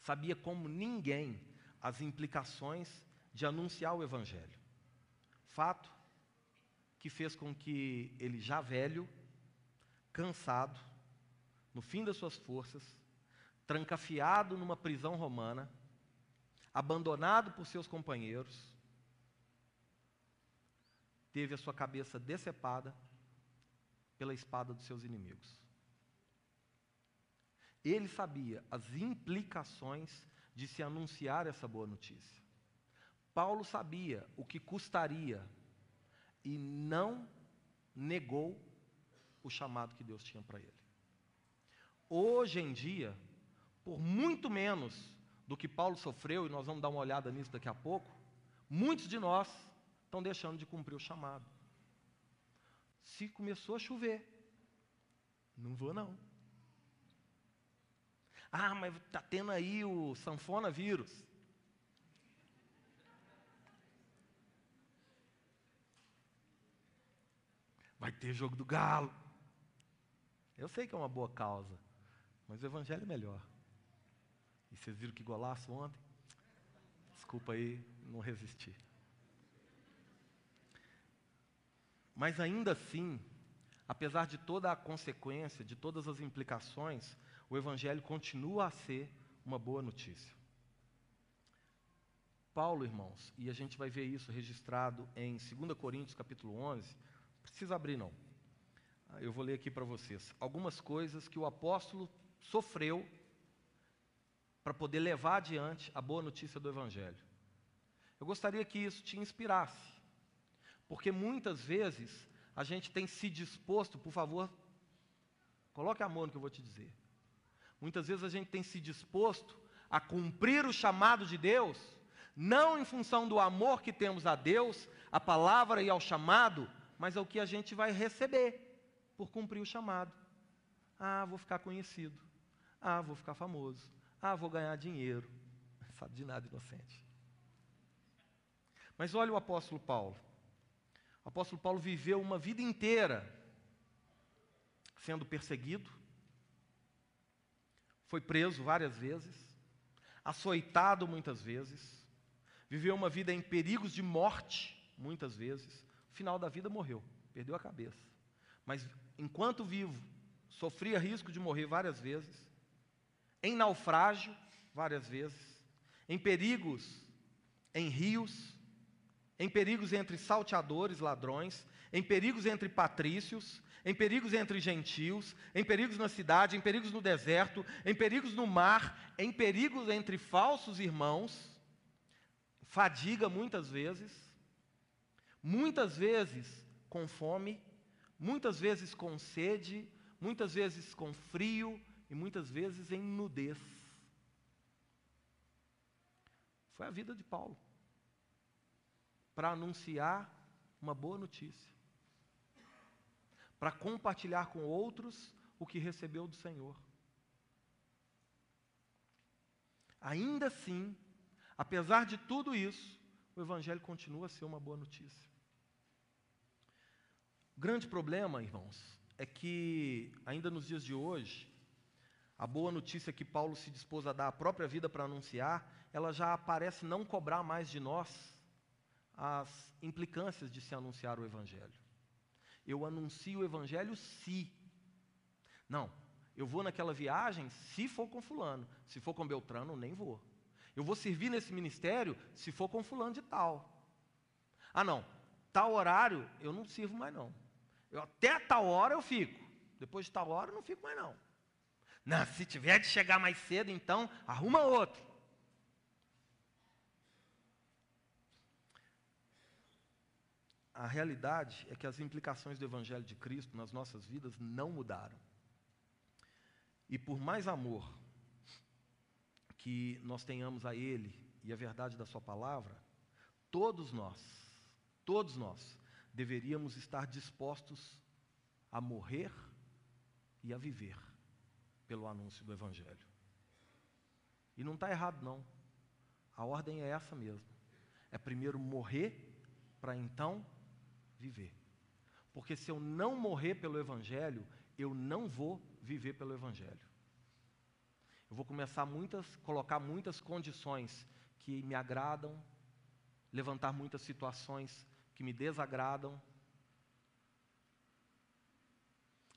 Speaker 1: sabia como ninguém as implicações de anunciar o Evangelho. Fato que fez com que ele, já velho, cansado, no fim das suas forças, trancafiado numa prisão romana, abandonado por seus companheiros, teve a sua cabeça decepada pela espada dos seus inimigos. Ele sabia as implicações de se anunciar essa boa notícia. Paulo sabia o que custaria e não negou o chamado que Deus tinha para ele. Hoje em dia, por muito menos do que Paulo sofreu, e nós vamos dar uma olhada nisso daqui a pouco, muitos de nós estão deixando de cumprir o chamado. Se começou a chover, não vou não. Ah, mas está tendo aí o sanfona vírus. Vai ter jogo do galo. Eu sei que é uma boa causa, mas o evangelho é melhor. E vocês viram que golaço ontem? Desculpa aí, não resisti. Mas ainda assim, apesar de toda a consequência, de todas as implicações, o Evangelho continua a ser uma boa notícia. Paulo, irmãos, e a gente vai ver isso registrado em 2 Coríntios capítulo 11, precisa abrir não. Ah, eu vou ler aqui para vocês algumas coisas que o apóstolo sofreu para poder levar adiante a boa notícia do Evangelho. Eu gostaria que isso te inspirasse, porque muitas vezes a gente tem se disposto, por favor, coloque amor no que eu vou te dizer. Muitas vezes a gente tem se disposto a cumprir o chamado de Deus, não em função do amor que temos a Deus, a palavra e ao chamado, mas ao que a gente vai receber por cumprir o chamado. Ah, vou ficar conhecido. Ah, vou ficar famoso. Ah, vou ganhar dinheiro. Sabe de nada, inocente. Mas olha o apóstolo Paulo. O apóstolo Paulo viveu uma vida inteira sendo perseguido, foi preso várias vezes, açoitado muitas vezes, viveu uma vida em perigos de morte muitas vezes. Final da vida morreu, perdeu a cabeça. Mas enquanto vivo, sofria risco de morrer várias vezes, em naufrágio várias vezes, em perigos em rios, em perigos entre salteadores, ladrões, em perigos entre patrícios, em perigos entre gentios, em perigos na cidade, em perigos no deserto, em perigos no mar, em perigos entre falsos irmãos, fadiga muitas vezes, muitas vezes com fome, muitas vezes com sede, muitas vezes com frio e muitas vezes em nudez. Foi a vida de Paulo para anunciar uma boa notícia para compartilhar com outros o que recebeu do Senhor. Ainda assim, apesar de tudo isso, o Evangelho continua a ser uma boa notícia. Grande problema, irmãos, é que, ainda nos dias de hoje, a boa notícia que Paulo se dispôs a dar a própria vida para anunciar, ela já parece não cobrar mais de nós as implicâncias de se anunciar o Evangelho eu anuncio o evangelho se. Não, eu vou naquela viagem se for com fulano, se for com Beltrano, nem vou. Eu vou servir nesse ministério se for com fulano de tal. Ah, não, tal horário eu não sirvo mais não. Eu, até tal hora eu fico. Depois de tal hora eu não fico mais não. Não, se tiver de chegar mais cedo, então arruma outro. A realidade é que as implicações do Evangelho de Cristo nas nossas vidas não mudaram. E por mais amor que nós tenhamos a Ele e a verdade da Sua palavra, todos nós, todos nós, deveríamos estar dispostos a morrer e a viver pelo anúncio do Evangelho. E não está errado, não. A ordem é essa mesmo. É primeiro morrer para então viver. Porque se eu não morrer pelo Evangelho, eu não vou viver pelo Evangelho. Eu vou começar muitas, colocar muitas condições que me agradam, levantar muitas situações que me desagradam.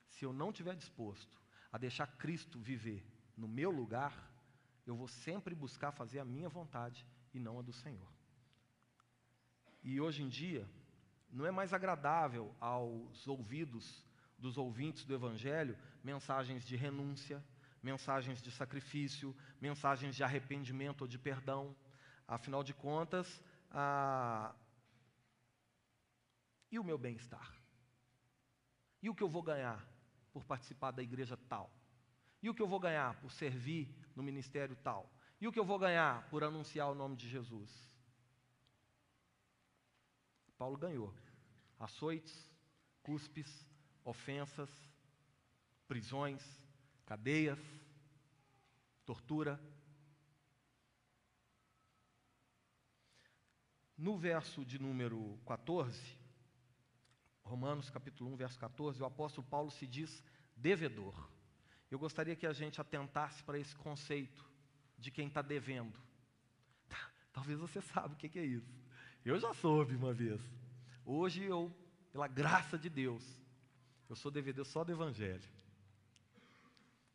Speaker 1: Se eu não estiver disposto a deixar Cristo viver no meu lugar, eu vou sempre buscar fazer a minha vontade e não a do Senhor. E hoje em dia, não é mais agradável aos ouvidos dos ouvintes do Evangelho mensagens de renúncia, mensagens de sacrifício, mensagens de arrependimento ou de perdão. Afinal de contas, a... e o meu bem-estar? E o que eu vou ganhar por participar da igreja tal? E o que eu vou ganhar por servir no ministério tal? E o que eu vou ganhar por anunciar o nome de Jesus? Paulo ganhou açoites, cuspes, ofensas, prisões, cadeias, tortura. No verso de número 14, Romanos capítulo 1, verso 14, o apóstolo Paulo se diz devedor. Eu gostaria que a gente atentasse para esse conceito de quem está devendo. Talvez você saiba o que é isso. Eu já soube uma vez. Hoje eu, pela graça de Deus, eu sou devedor só do Evangelho.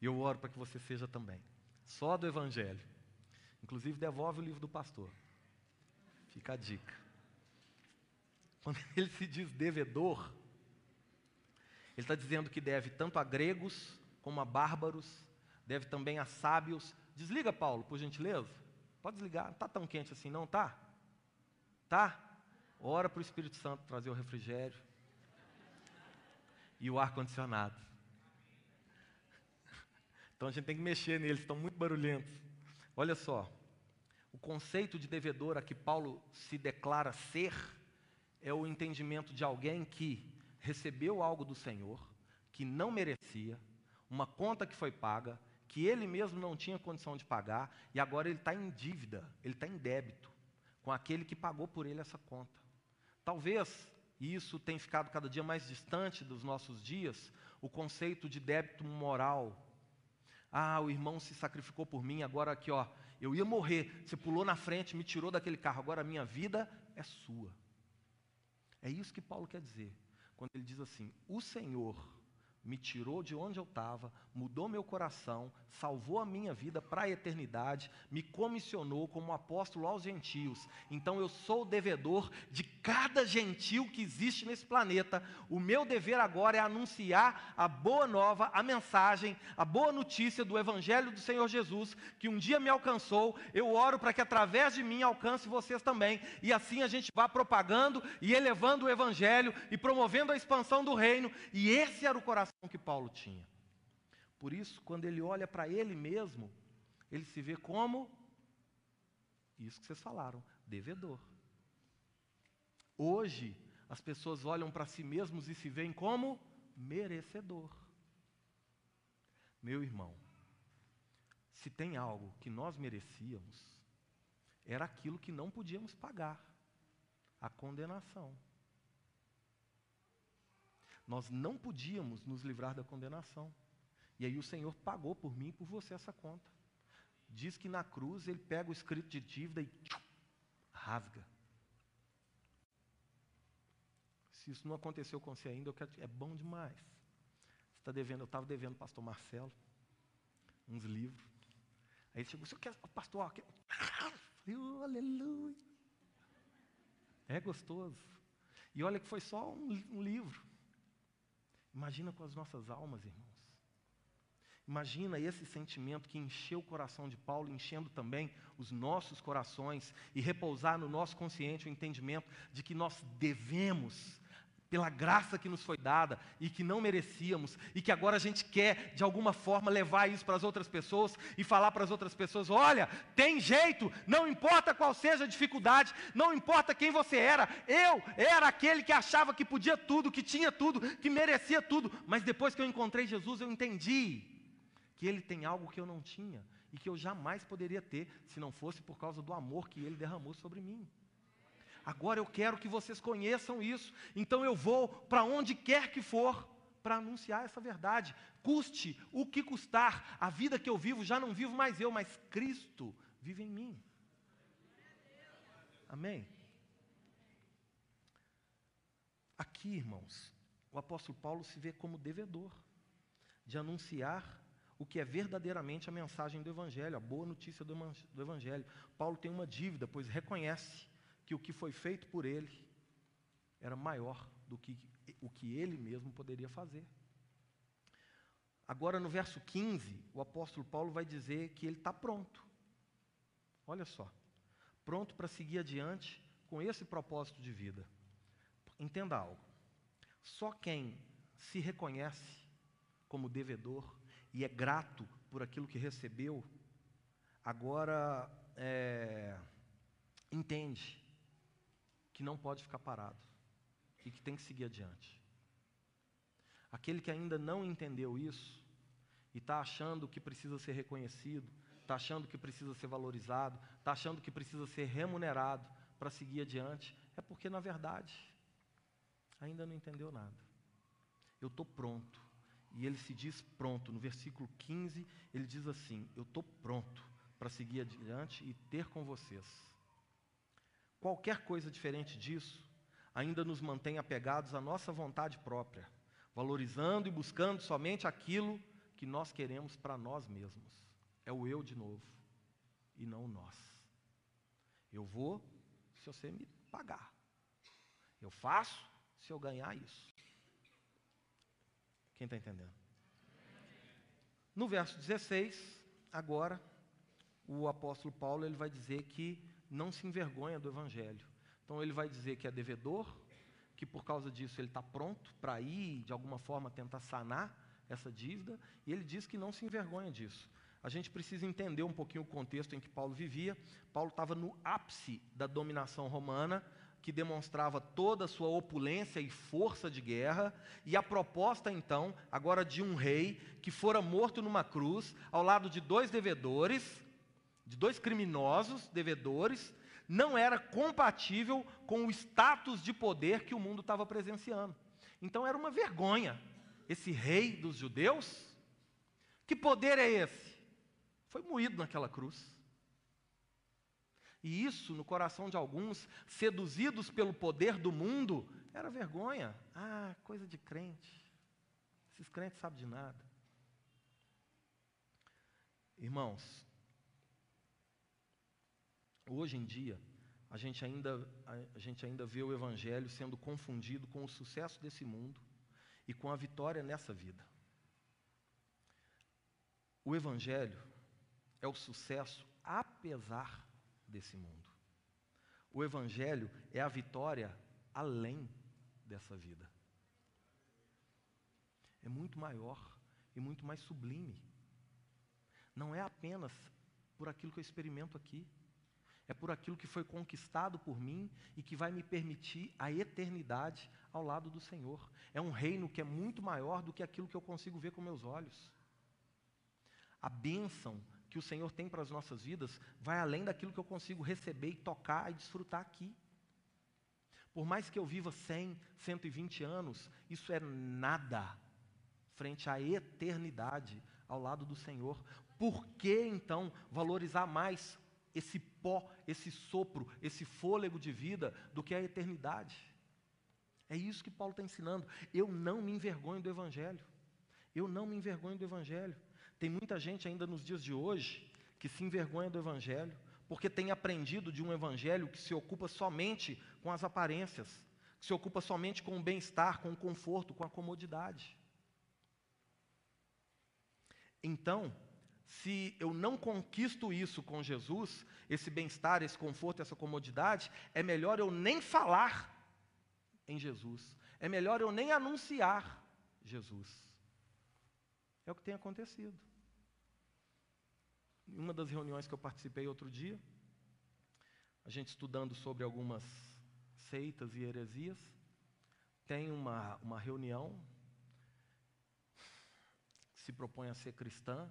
Speaker 1: E eu oro para que você seja também. Só do Evangelho. Inclusive, devolve o livro do pastor. Fica a dica. Quando ele se diz devedor, ele está dizendo que deve tanto a gregos como a bárbaros, deve também a sábios. Desliga, Paulo, por gentileza. Pode desligar. Não está tão quente assim, não, tá? Tá? Ora para o Espírito Santo trazer o refrigério e o ar-condicionado. Então a gente tem que mexer neles, estão muito barulhentos. Olha só, o conceito de devedor a que Paulo se declara ser é o entendimento de alguém que recebeu algo do Senhor, que não merecia, uma conta que foi paga, que ele mesmo não tinha condição de pagar, e agora ele está em dívida, ele está em débito com aquele que pagou por ele essa conta. Talvez isso tenha ficado cada dia mais distante dos nossos dias, o conceito de débito moral. Ah, o irmão se sacrificou por mim, agora aqui, ó, eu ia morrer, você pulou na frente, me tirou daquele carro, agora a minha vida é sua. É isso que Paulo quer dizer, quando ele diz assim: o Senhor me tirou de onde eu estava, mudou meu coração, salvou a minha vida para a eternidade, me comissionou como apóstolo aos gentios. Então eu sou o devedor de cada gentil que existe nesse planeta. O meu dever agora é anunciar a boa nova, a mensagem, a boa notícia do evangelho do Senhor Jesus, que um dia me alcançou. Eu oro para que através de mim alcance vocês também, e assim a gente vá propagando e elevando o evangelho e promovendo a expansão do reino. E esse era o coração que Paulo tinha. Por isso, quando ele olha para ele mesmo, ele se vê como isso que vocês falaram, devedor. Hoje, as pessoas olham para si mesmos e se veem como merecedor. Meu irmão, se tem algo que nós merecíamos, era aquilo que não podíamos pagar a condenação. Nós não podíamos nos livrar da condenação. E aí o Senhor pagou por mim e por você essa conta. Diz que na cruz ele pega o escrito de dívida e tchum, rasga. Se isso não aconteceu com você ainda, quero, é bom demais. Você está devendo, eu estava devendo ao pastor Marcelo uns livros. Aí ele chegou, senhor quer, pastor, ó, quer... Oh, aleluia. É gostoso. E olha que foi só um, um livro. Imagina com as nossas almas, irmãos. Imagina esse sentimento que encheu o coração de Paulo, enchendo também os nossos corações e repousar no nosso consciente o entendimento de que nós devemos pela graça que nos foi dada e que não merecíamos, e que agora a gente quer, de alguma forma, levar isso para as outras pessoas e falar para as outras pessoas: olha, tem jeito, não importa qual seja a dificuldade, não importa quem você era, eu era aquele que achava que podia tudo, que tinha tudo, que merecia tudo, mas depois que eu encontrei Jesus, eu entendi que Ele tem algo que eu não tinha e que eu jamais poderia ter se não fosse por causa do amor que Ele derramou sobre mim. Agora eu quero que vocês conheçam isso. Então eu vou para onde quer que for para anunciar essa verdade. Custe o que custar. A vida que eu vivo já não vivo mais eu, mas Cristo vive em mim. Amém? Aqui, irmãos, o apóstolo Paulo se vê como devedor de anunciar o que é verdadeiramente a mensagem do Evangelho, a boa notícia do Evangelho. Paulo tem uma dívida, pois reconhece que o que foi feito por ele era maior do que o que ele mesmo poderia fazer. Agora, no verso 15, o apóstolo Paulo vai dizer que ele está pronto. Olha só. Pronto para seguir adiante com esse propósito de vida. Entenda algo. Só quem se reconhece como devedor e é grato por aquilo que recebeu, agora é, entende que não pode ficar parado e que tem que seguir adiante. Aquele que ainda não entendeu isso e está achando que precisa ser reconhecido, está achando que precisa ser valorizado, está achando que precisa ser remunerado para seguir adiante, é porque, na verdade, ainda não entendeu nada. Eu estou pronto. E ele se diz pronto. No versículo 15, ele diz assim: Eu estou pronto para seguir adiante e ter com vocês Qualquer coisa diferente disso ainda nos mantém apegados à nossa vontade própria, valorizando e buscando somente aquilo que nós queremos para nós mesmos. É o eu de novo e não o nós. Eu vou se você me pagar. Eu faço se eu ganhar isso. Quem está entendendo? No verso 16, agora, o apóstolo Paulo ele vai dizer que não se envergonha do Evangelho. Então ele vai dizer que é devedor, que por causa disso ele está pronto para ir, de alguma forma, tentar sanar essa dívida, e ele diz que não se envergonha disso. A gente precisa entender um pouquinho o contexto em que Paulo vivia. Paulo estava no ápice da dominação romana, que demonstrava toda a sua opulência e força de guerra, e a proposta então, agora de um rei que fora morto numa cruz, ao lado de dois devedores, de dois criminosos devedores não era compatível com o status de poder que o mundo estava presenciando. Então era uma vergonha. Esse rei dos judeus, que poder é esse? Foi moído naquela cruz. E isso, no coração de alguns, seduzidos pelo poder do mundo, era vergonha. Ah, coisa de crente. Esses crentes sabem de nada. Irmãos, Hoje em dia, a gente ainda, a gente ainda vê o Evangelho sendo confundido com o sucesso desse mundo e com a vitória nessa vida. O Evangelho é o sucesso apesar desse mundo. O Evangelho é a vitória além dessa vida. É muito maior e muito mais sublime. Não é apenas por aquilo que eu experimento aqui é por aquilo que foi conquistado por mim e que vai me permitir a eternidade ao lado do Senhor. É um reino que é muito maior do que aquilo que eu consigo ver com meus olhos. A bênção que o Senhor tem para as nossas vidas vai além daquilo que eu consigo receber e tocar e desfrutar aqui. Por mais que eu viva 100, 120 anos, isso é nada frente à eternidade ao lado do Senhor. Por que então valorizar mais esse pó, esse sopro, esse fôlego de vida do que a eternidade. É isso que Paulo está ensinando. Eu não me envergonho do Evangelho. Eu não me envergonho do Evangelho. Tem muita gente ainda nos dias de hoje que se envergonha do Evangelho, porque tem aprendido de um Evangelho que se ocupa somente com as aparências, que se ocupa somente com o bem-estar, com o conforto, com a comodidade. Então, se eu não conquisto isso com Jesus, esse bem-estar, esse conforto, essa comodidade, é melhor eu nem falar em Jesus. É melhor eu nem anunciar Jesus. É o que tem acontecido. Em uma das reuniões que eu participei outro dia, a gente estudando sobre algumas seitas e heresias, tem uma, uma reunião que se propõe a ser cristã,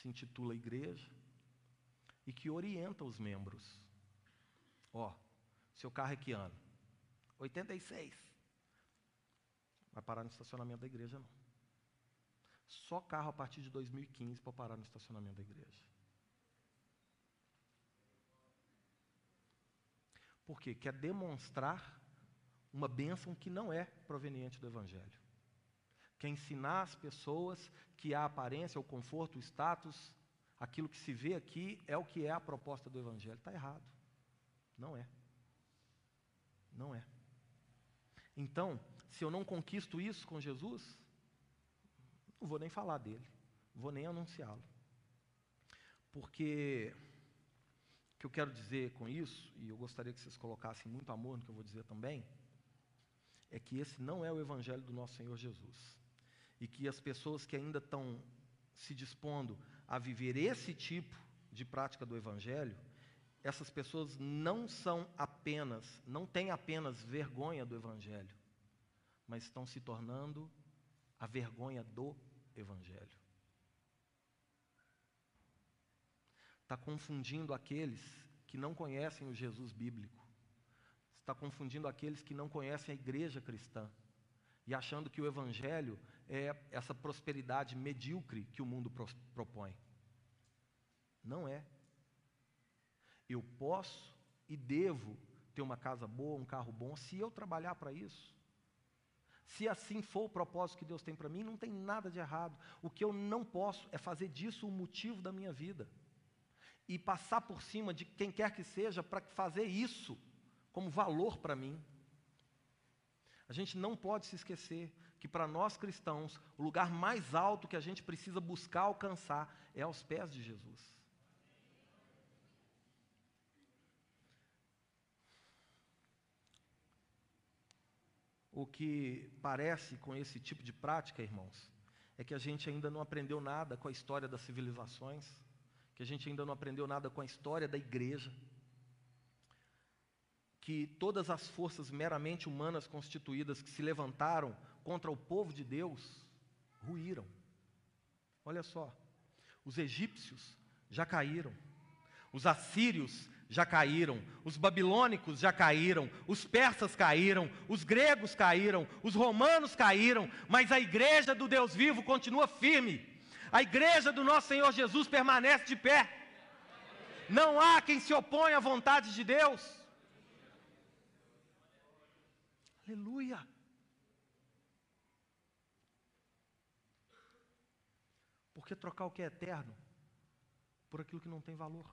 Speaker 1: se intitula Igreja, e que orienta os membros. Ó, seu carro é que ano? 86. Vai parar no estacionamento da igreja, não. Só carro a partir de 2015 para parar no estacionamento da igreja. Por quê? Quer demonstrar uma bênção que não é proveniente do Evangelho. Quer ensinar as pessoas que a aparência, o conforto, o status, aquilo que se vê aqui é o que é a proposta do Evangelho. Está errado. Não é. Não é. Então, se eu não conquisto isso com Jesus, não vou nem falar dele, vou nem anunciá-lo. Porque o que eu quero dizer com isso, e eu gostaria que vocês colocassem muito amor no que eu vou dizer também, é que esse não é o evangelho do nosso Senhor Jesus. E que as pessoas que ainda estão se dispondo a viver esse tipo de prática do evangelho, essas pessoas não são apenas, não têm apenas vergonha do evangelho, mas estão se tornando a vergonha do Evangelho. Está confundindo aqueles que não conhecem o Jesus bíblico. Está confundindo aqueles que não conhecem a igreja cristã. E achando que o Evangelho é essa prosperidade medíocre que o mundo propõe. Não é. Eu posso e devo ter uma casa boa, um carro bom, se eu trabalhar para isso. Se assim for o propósito que Deus tem para mim, não tem nada de errado. O que eu não posso é fazer disso o motivo da minha vida. E passar por cima de quem quer que seja para fazer isso como valor para mim. A gente não pode se esquecer que para nós cristãos, o lugar mais alto que a gente precisa buscar alcançar é aos pés de Jesus. O que parece com esse tipo de prática, irmãos, é que a gente ainda não aprendeu nada com a história das civilizações, que a gente ainda não aprendeu nada com a história da igreja, que todas as forças meramente humanas constituídas que se levantaram contra o povo de Deus ruíram. Olha só, os egípcios já caíram, os assírios já caíram, os babilônicos já caíram, os persas caíram, os gregos caíram, os romanos caíram, mas a igreja do Deus vivo continua firme. A igreja do nosso Senhor Jesus permanece de pé. Não há quem se oponha à vontade de Deus. Aleluia. Por que trocar o que é eterno por aquilo que não tem valor?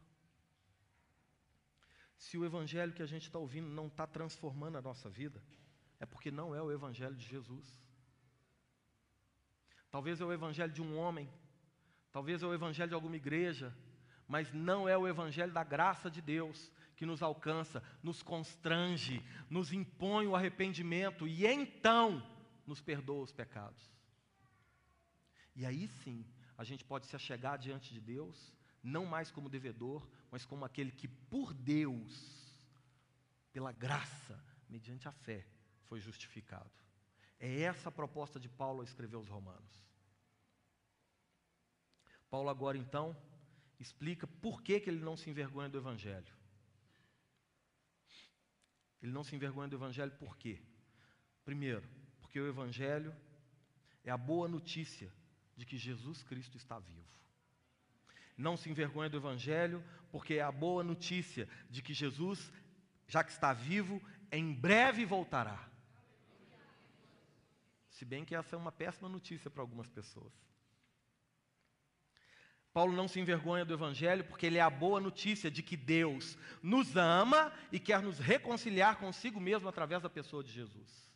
Speaker 1: Se o evangelho que a gente está ouvindo não está transformando a nossa vida, é porque não é o evangelho de Jesus. Talvez é o evangelho de um homem, talvez é o evangelho de alguma igreja, mas não é o evangelho da graça de Deus que nos alcança, nos constrange, nos impõe o arrependimento e então nos perdoa os pecados. E aí sim, a gente pode se achegar diante de Deus, não mais como devedor, mas como aquele que por Deus, pela graça, mediante a fé, foi justificado. É essa a proposta de Paulo ao escrever aos Romanos. Paulo agora então explica por que, que ele não se envergonha do Evangelho. Ele não se envergonha do Evangelho por quê? Primeiro, porque o Evangelho é a boa notícia de que Jesus Cristo está vivo. Não se envergonha do Evangelho, porque é a boa notícia de que Jesus, já que está vivo, em breve voltará. Se bem que essa é uma péssima notícia para algumas pessoas. Paulo não se envergonha do Evangelho porque ele é a boa notícia de que Deus nos ama e quer nos reconciliar consigo mesmo através da pessoa de Jesus.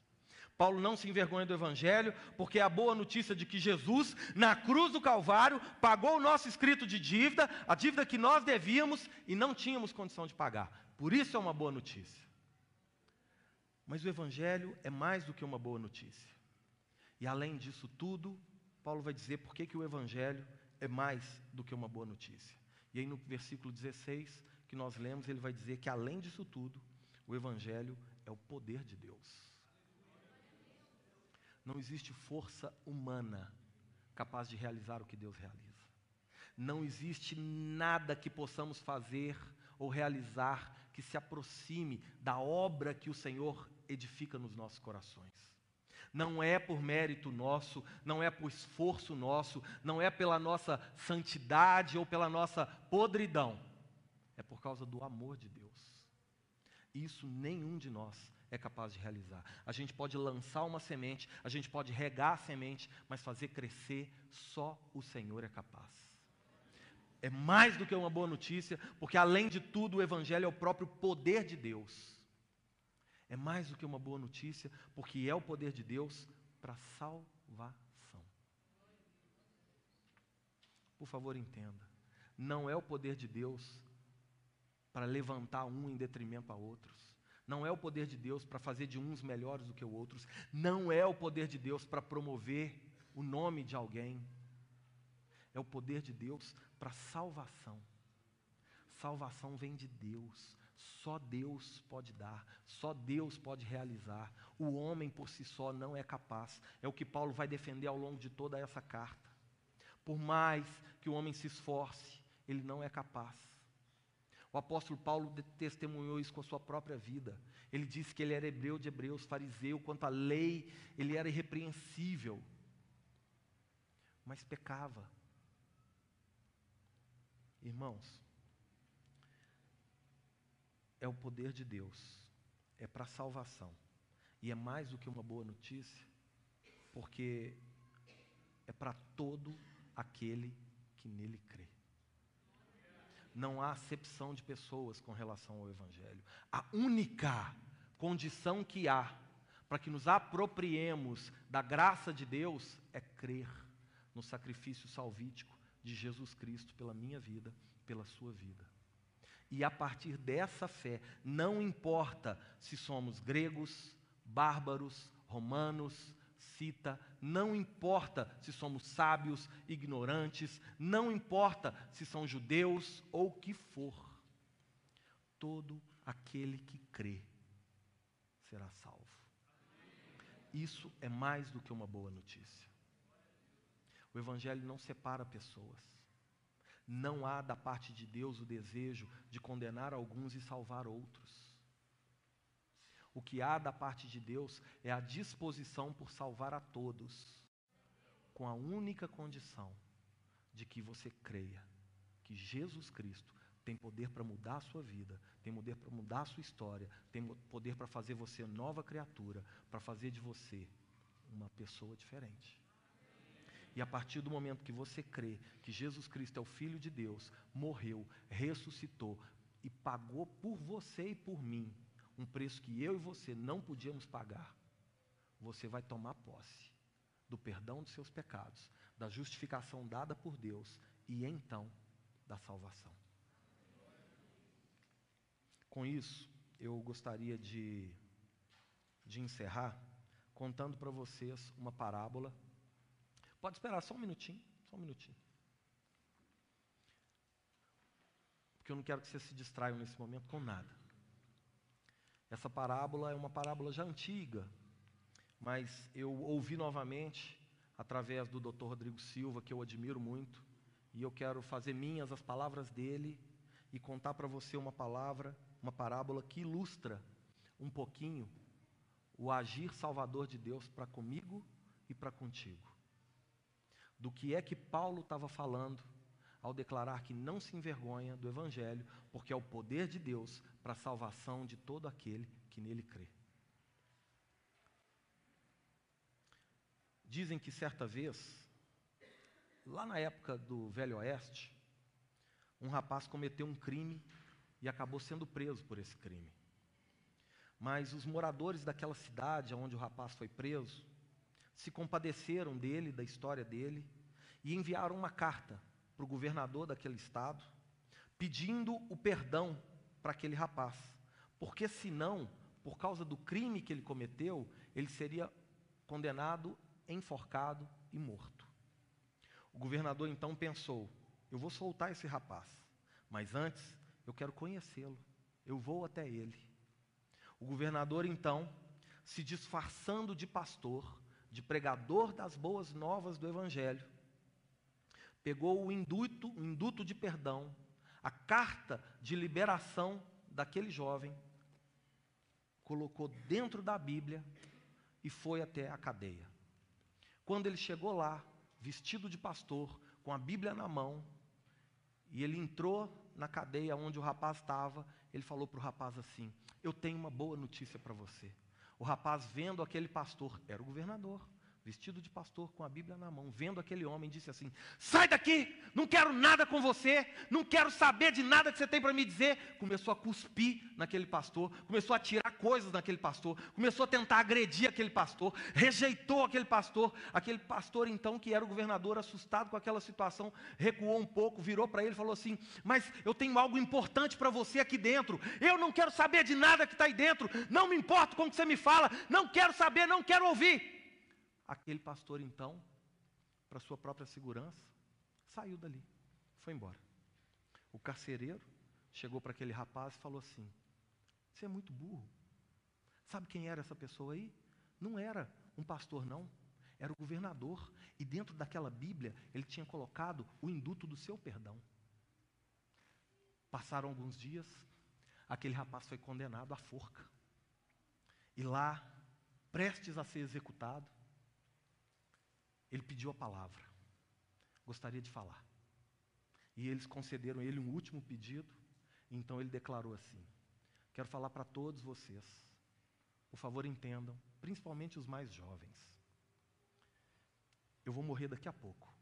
Speaker 1: Paulo não se envergonha do Evangelho, porque é a boa notícia de que Jesus, na cruz do Calvário, pagou o nosso escrito de dívida, a dívida que nós devíamos e não tínhamos condição de pagar. Por isso é uma boa notícia. Mas o Evangelho é mais do que uma boa notícia. E além disso tudo, Paulo vai dizer por que, que o Evangelho é mais do que uma boa notícia. E aí no versículo 16 que nós lemos, ele vai dizer que além disso tudo, o Evangelho é o poder de Deus. Não existe força humana capaz de realizar o que Deus realiza. Não existe nada que possamos fazer ou realizar que se aproxime da obra que o Senhor edifica nos nossos corações. Não é por mérito nosso, não é por esforço nosso, não é pela nossa santidade ou pela nossa podridão. É por causa do amor de Deus. Isso nenhum de nós é capaz de realizar. A gente pode lançar uma semente, a gente pode regar a semente, mas fazer crescer só o Senhor é capaz. É mais do que uma boa notícia, porque além de tudo o Evangelho é o próprio poder de Deus. É mais do que uma boa notícia, porque é o poder de Deus para salvação. Por favor, entenda. Não é o poder de Deus para levantar um em detrimento a outros não é o poder de Deus para fazer de uns melhores do que os outros, não é o poder de Deus para promover o nome de alguém, é o poder de Deus para salvação. Salvação vem de Deus, só Deus pode dar, só Deus pode realizar. O homem por si só não é capaz, é o que Paulo vai defender ao longo de toda essa carta. Por mais que o homem se esforce, ele não é capaz. O apóstolo Paulo testemunhou isso com a sua própria vida. Ele disse que ele era hebreu de hebreus, fariseu, quanto à lei, ele era irrepreensível, mas pecava. Irmãos, é o poder de Deus, é para salvação, e é mais do que uma boa notícia, porque é para todo aquele que nele crê não há acepção de pessoas com relação ao Evangelho. A única condição que há para que nos apropriemos da graça de Deus é crer no sacrifício salvítico de Jesus Cristo pela minha vida, pela sua vida. E a partir dessa fé, não importa se somos gregos, bárbaros, romanos, cita, não importa se somos sábios, ignorantes, não importa se são judeus ou o que for, todo aquele que crê será salvo. Isso é mais do que uma boa notícia. O Evangelho não separa pessoas. Não há da parte de Deus o desejo de condenar alguns e salvar outros. O que há da parte de Deus é a disposição por salvar a todos, com a única condição de que você creia que Jesus Cristo tem poder para mudar a sua vida, tem poder para mudar a sua história, tem poder para fazer você nova criatura, para fazer de você uma pessoa diferente. E a partir do momento que você crê que Jesus Cristo é o Filho de Deus, morreu, ressuscitou e pagou por você e por mim, um preço que eu e você não podíamos pagar, você vai tomar posse do perdão dos seus pecados, da justificação dada por Deus e então da salvação. Com isso, eu gostaria de, de encerrar contando para vocês uma parábola. Pode esperar só um minutinho, só um minutinho. Porque eu não quero que vocês se distraiam nesse momento com nada. Essa parábola é uma parábola já antiga, mas eu ouvi novamente através do Dr. Rodrigo Silva, que eu admiro muito, e eu quero fazer minhas as palavras dele e contar para você uma palavra, uma parábola que ilustra um pouquinho o agir salvador de Deus para comigo e para contigo. Do que é que Paulo estava falando ao declarar que não se envergonha do Evangelho, porque é o poder de Deus para a salvação de todo aquele que nele crê. Dizem que certa vez, lá na época do Velho Oeste, um rapaz cometeu um crime e acabou sendo preso por esse crime. Mas os moradores daquela cidade onde o rapaz foi preso se compadeceram dele, da história dele, e enviaram uma carta para o governador daquele estado, pedindo o perdão para aquele rapaz, porque senão, por causa do crime que ele cometeu, ele seria condenado, enforcado e morto. O governador então pensou: eu vou soltar esse rapaz, mas antes eu quero conhecê-lo, eu vou até ele. O governador então, se disfarçando de pastor, de pregador das boas novas do Evangelho, pegou o induto, o induto de perdão, a carta de liberação daquele jovem, colocou dentro da Bíblia e foi até a cadeia. Quando ele chegou lá, vestido de pastor, com a Bíblia na mão, e ele entrou na cadeia onde o rapaz estava, ele falou para o rapaz assim: Eu tenho uma boa notícia para você. O rapaz, vendo aquele pastor, era o governador, vestido de pastor, com a Bíblia na mão, vendo aquele homem, disse assim: Sai daqui, não quero nada com você, não quero saber de nada que você tem para me dizer. Começou a cuspir naquele pastor, começou a tirar coisas naquele pastor, começou a tentar agredir aquele pastor, rejeitou aquele pastor. Aquele pastor, então, que era o governador, assustado com aquela situação, recuou um pouco, virou para ele e falou assim: Mas eu tenho algo importante para você aqui dentro, eu não quero saber de nada que está aí dentro, não me importo com o que você me fala, não quero saber, não quero ouvir. Aquele pastor, então, para sua própria segurança, saiu dali, foi embora. O carcereiro chegou para aquele rapaz e falou assim: Você é muito burro. Sabe quem era essa pessoa aí? Não era um pastor, não. Era o governador. E dentro daquela Bíblia, ele tinha colocado o induto do seu perdão. Passaram alguns dias, aquele rapaz foi condenado à forca. E lá, prestes a ser executado, ele pediu a palavra, gostaria de falar. E eles concederam ele um último pedido, então ele declarou assim: Quero falar para todos vocês, por favor entendam, principalmente os mais jovens. Eu vou morrer daqui a pouco,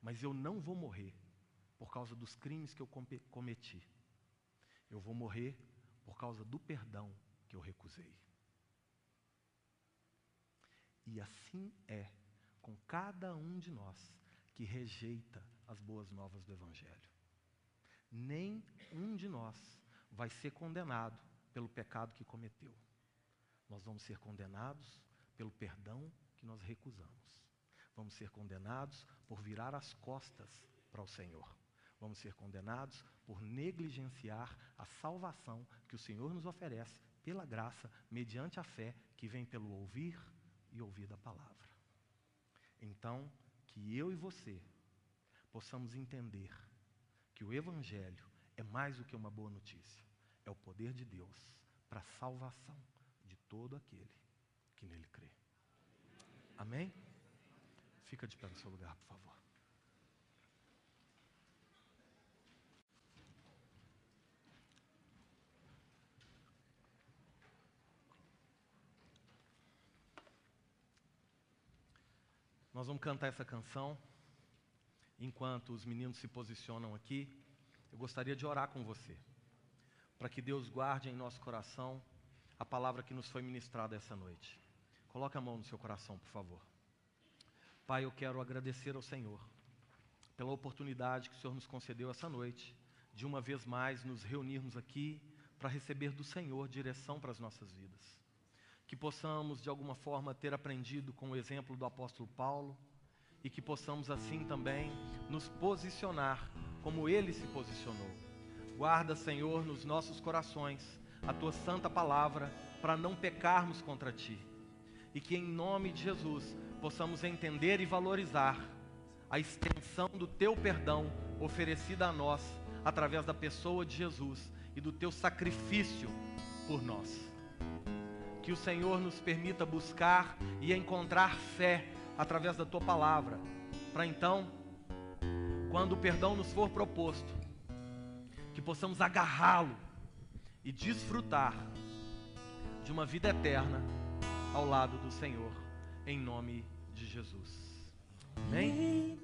Speaker 1: mas eu não vou morrer por causa dos crimes que eu cometi. Eu vou morrer por causa do perdão que eu recusei. E assim é com cada um de nós que rejeita as boas novas do Evangelho. Nem um de nós vai ser condenado pelo pecado que cometeu. Nós vamos ser condenados pelo perdão que nós recusamos. Vamos ser condenados por virar as costas para o Senhor. Vamos ser condenados por negligenciar a salvação que o Senhor nos oferece pela graça, mediante a fé que vem pelo ouvir e ouvir da palavra. Então, que eu e você possamos entender que o Evangelho é mais do que uma boa notícia, é o poder de Deus para a salvação de todo aquele que nele crê. Amém? Fica de pé no seu lugar, por favor. Nós vamos cantar essa canção. Enquanto os meninos se posicionam aqui, eu gostaria de orar com você, para que Deus guarde em nosso coração a palavra que nos foi ministrada essa noite. Coloque a mão no seu coração, por favor. Pai, eu quero agradecer ao Senhor pela oportunidade que o Senhor nos concedeu essa noite, de uma vez mais nos reunirmos aqui para receber do Senhor direção para as nossas vidas que possamos de alguma forma ter aprendido com o exemplo do apóstolo Paulo e que possamos assim também nos posicionar como ele se posicionou. Guarda, Senhor, nos nossos corações a tua santa palavra para não pecarmos contra ti. E que em nome de Jesus possamos entender e valorizar a extensão do teu perdão oferecida a nós através da pessoa de Jesus e do teu sacrifício por nós que o Senhor nos permita buscar e encontrar fé através da tua palavra, para então, quando o perdão nos for proposto, que possamos agarrá-lo e desfrutar de uma vida eterna ao lado do Senhor, em nome de Jesus. Amém?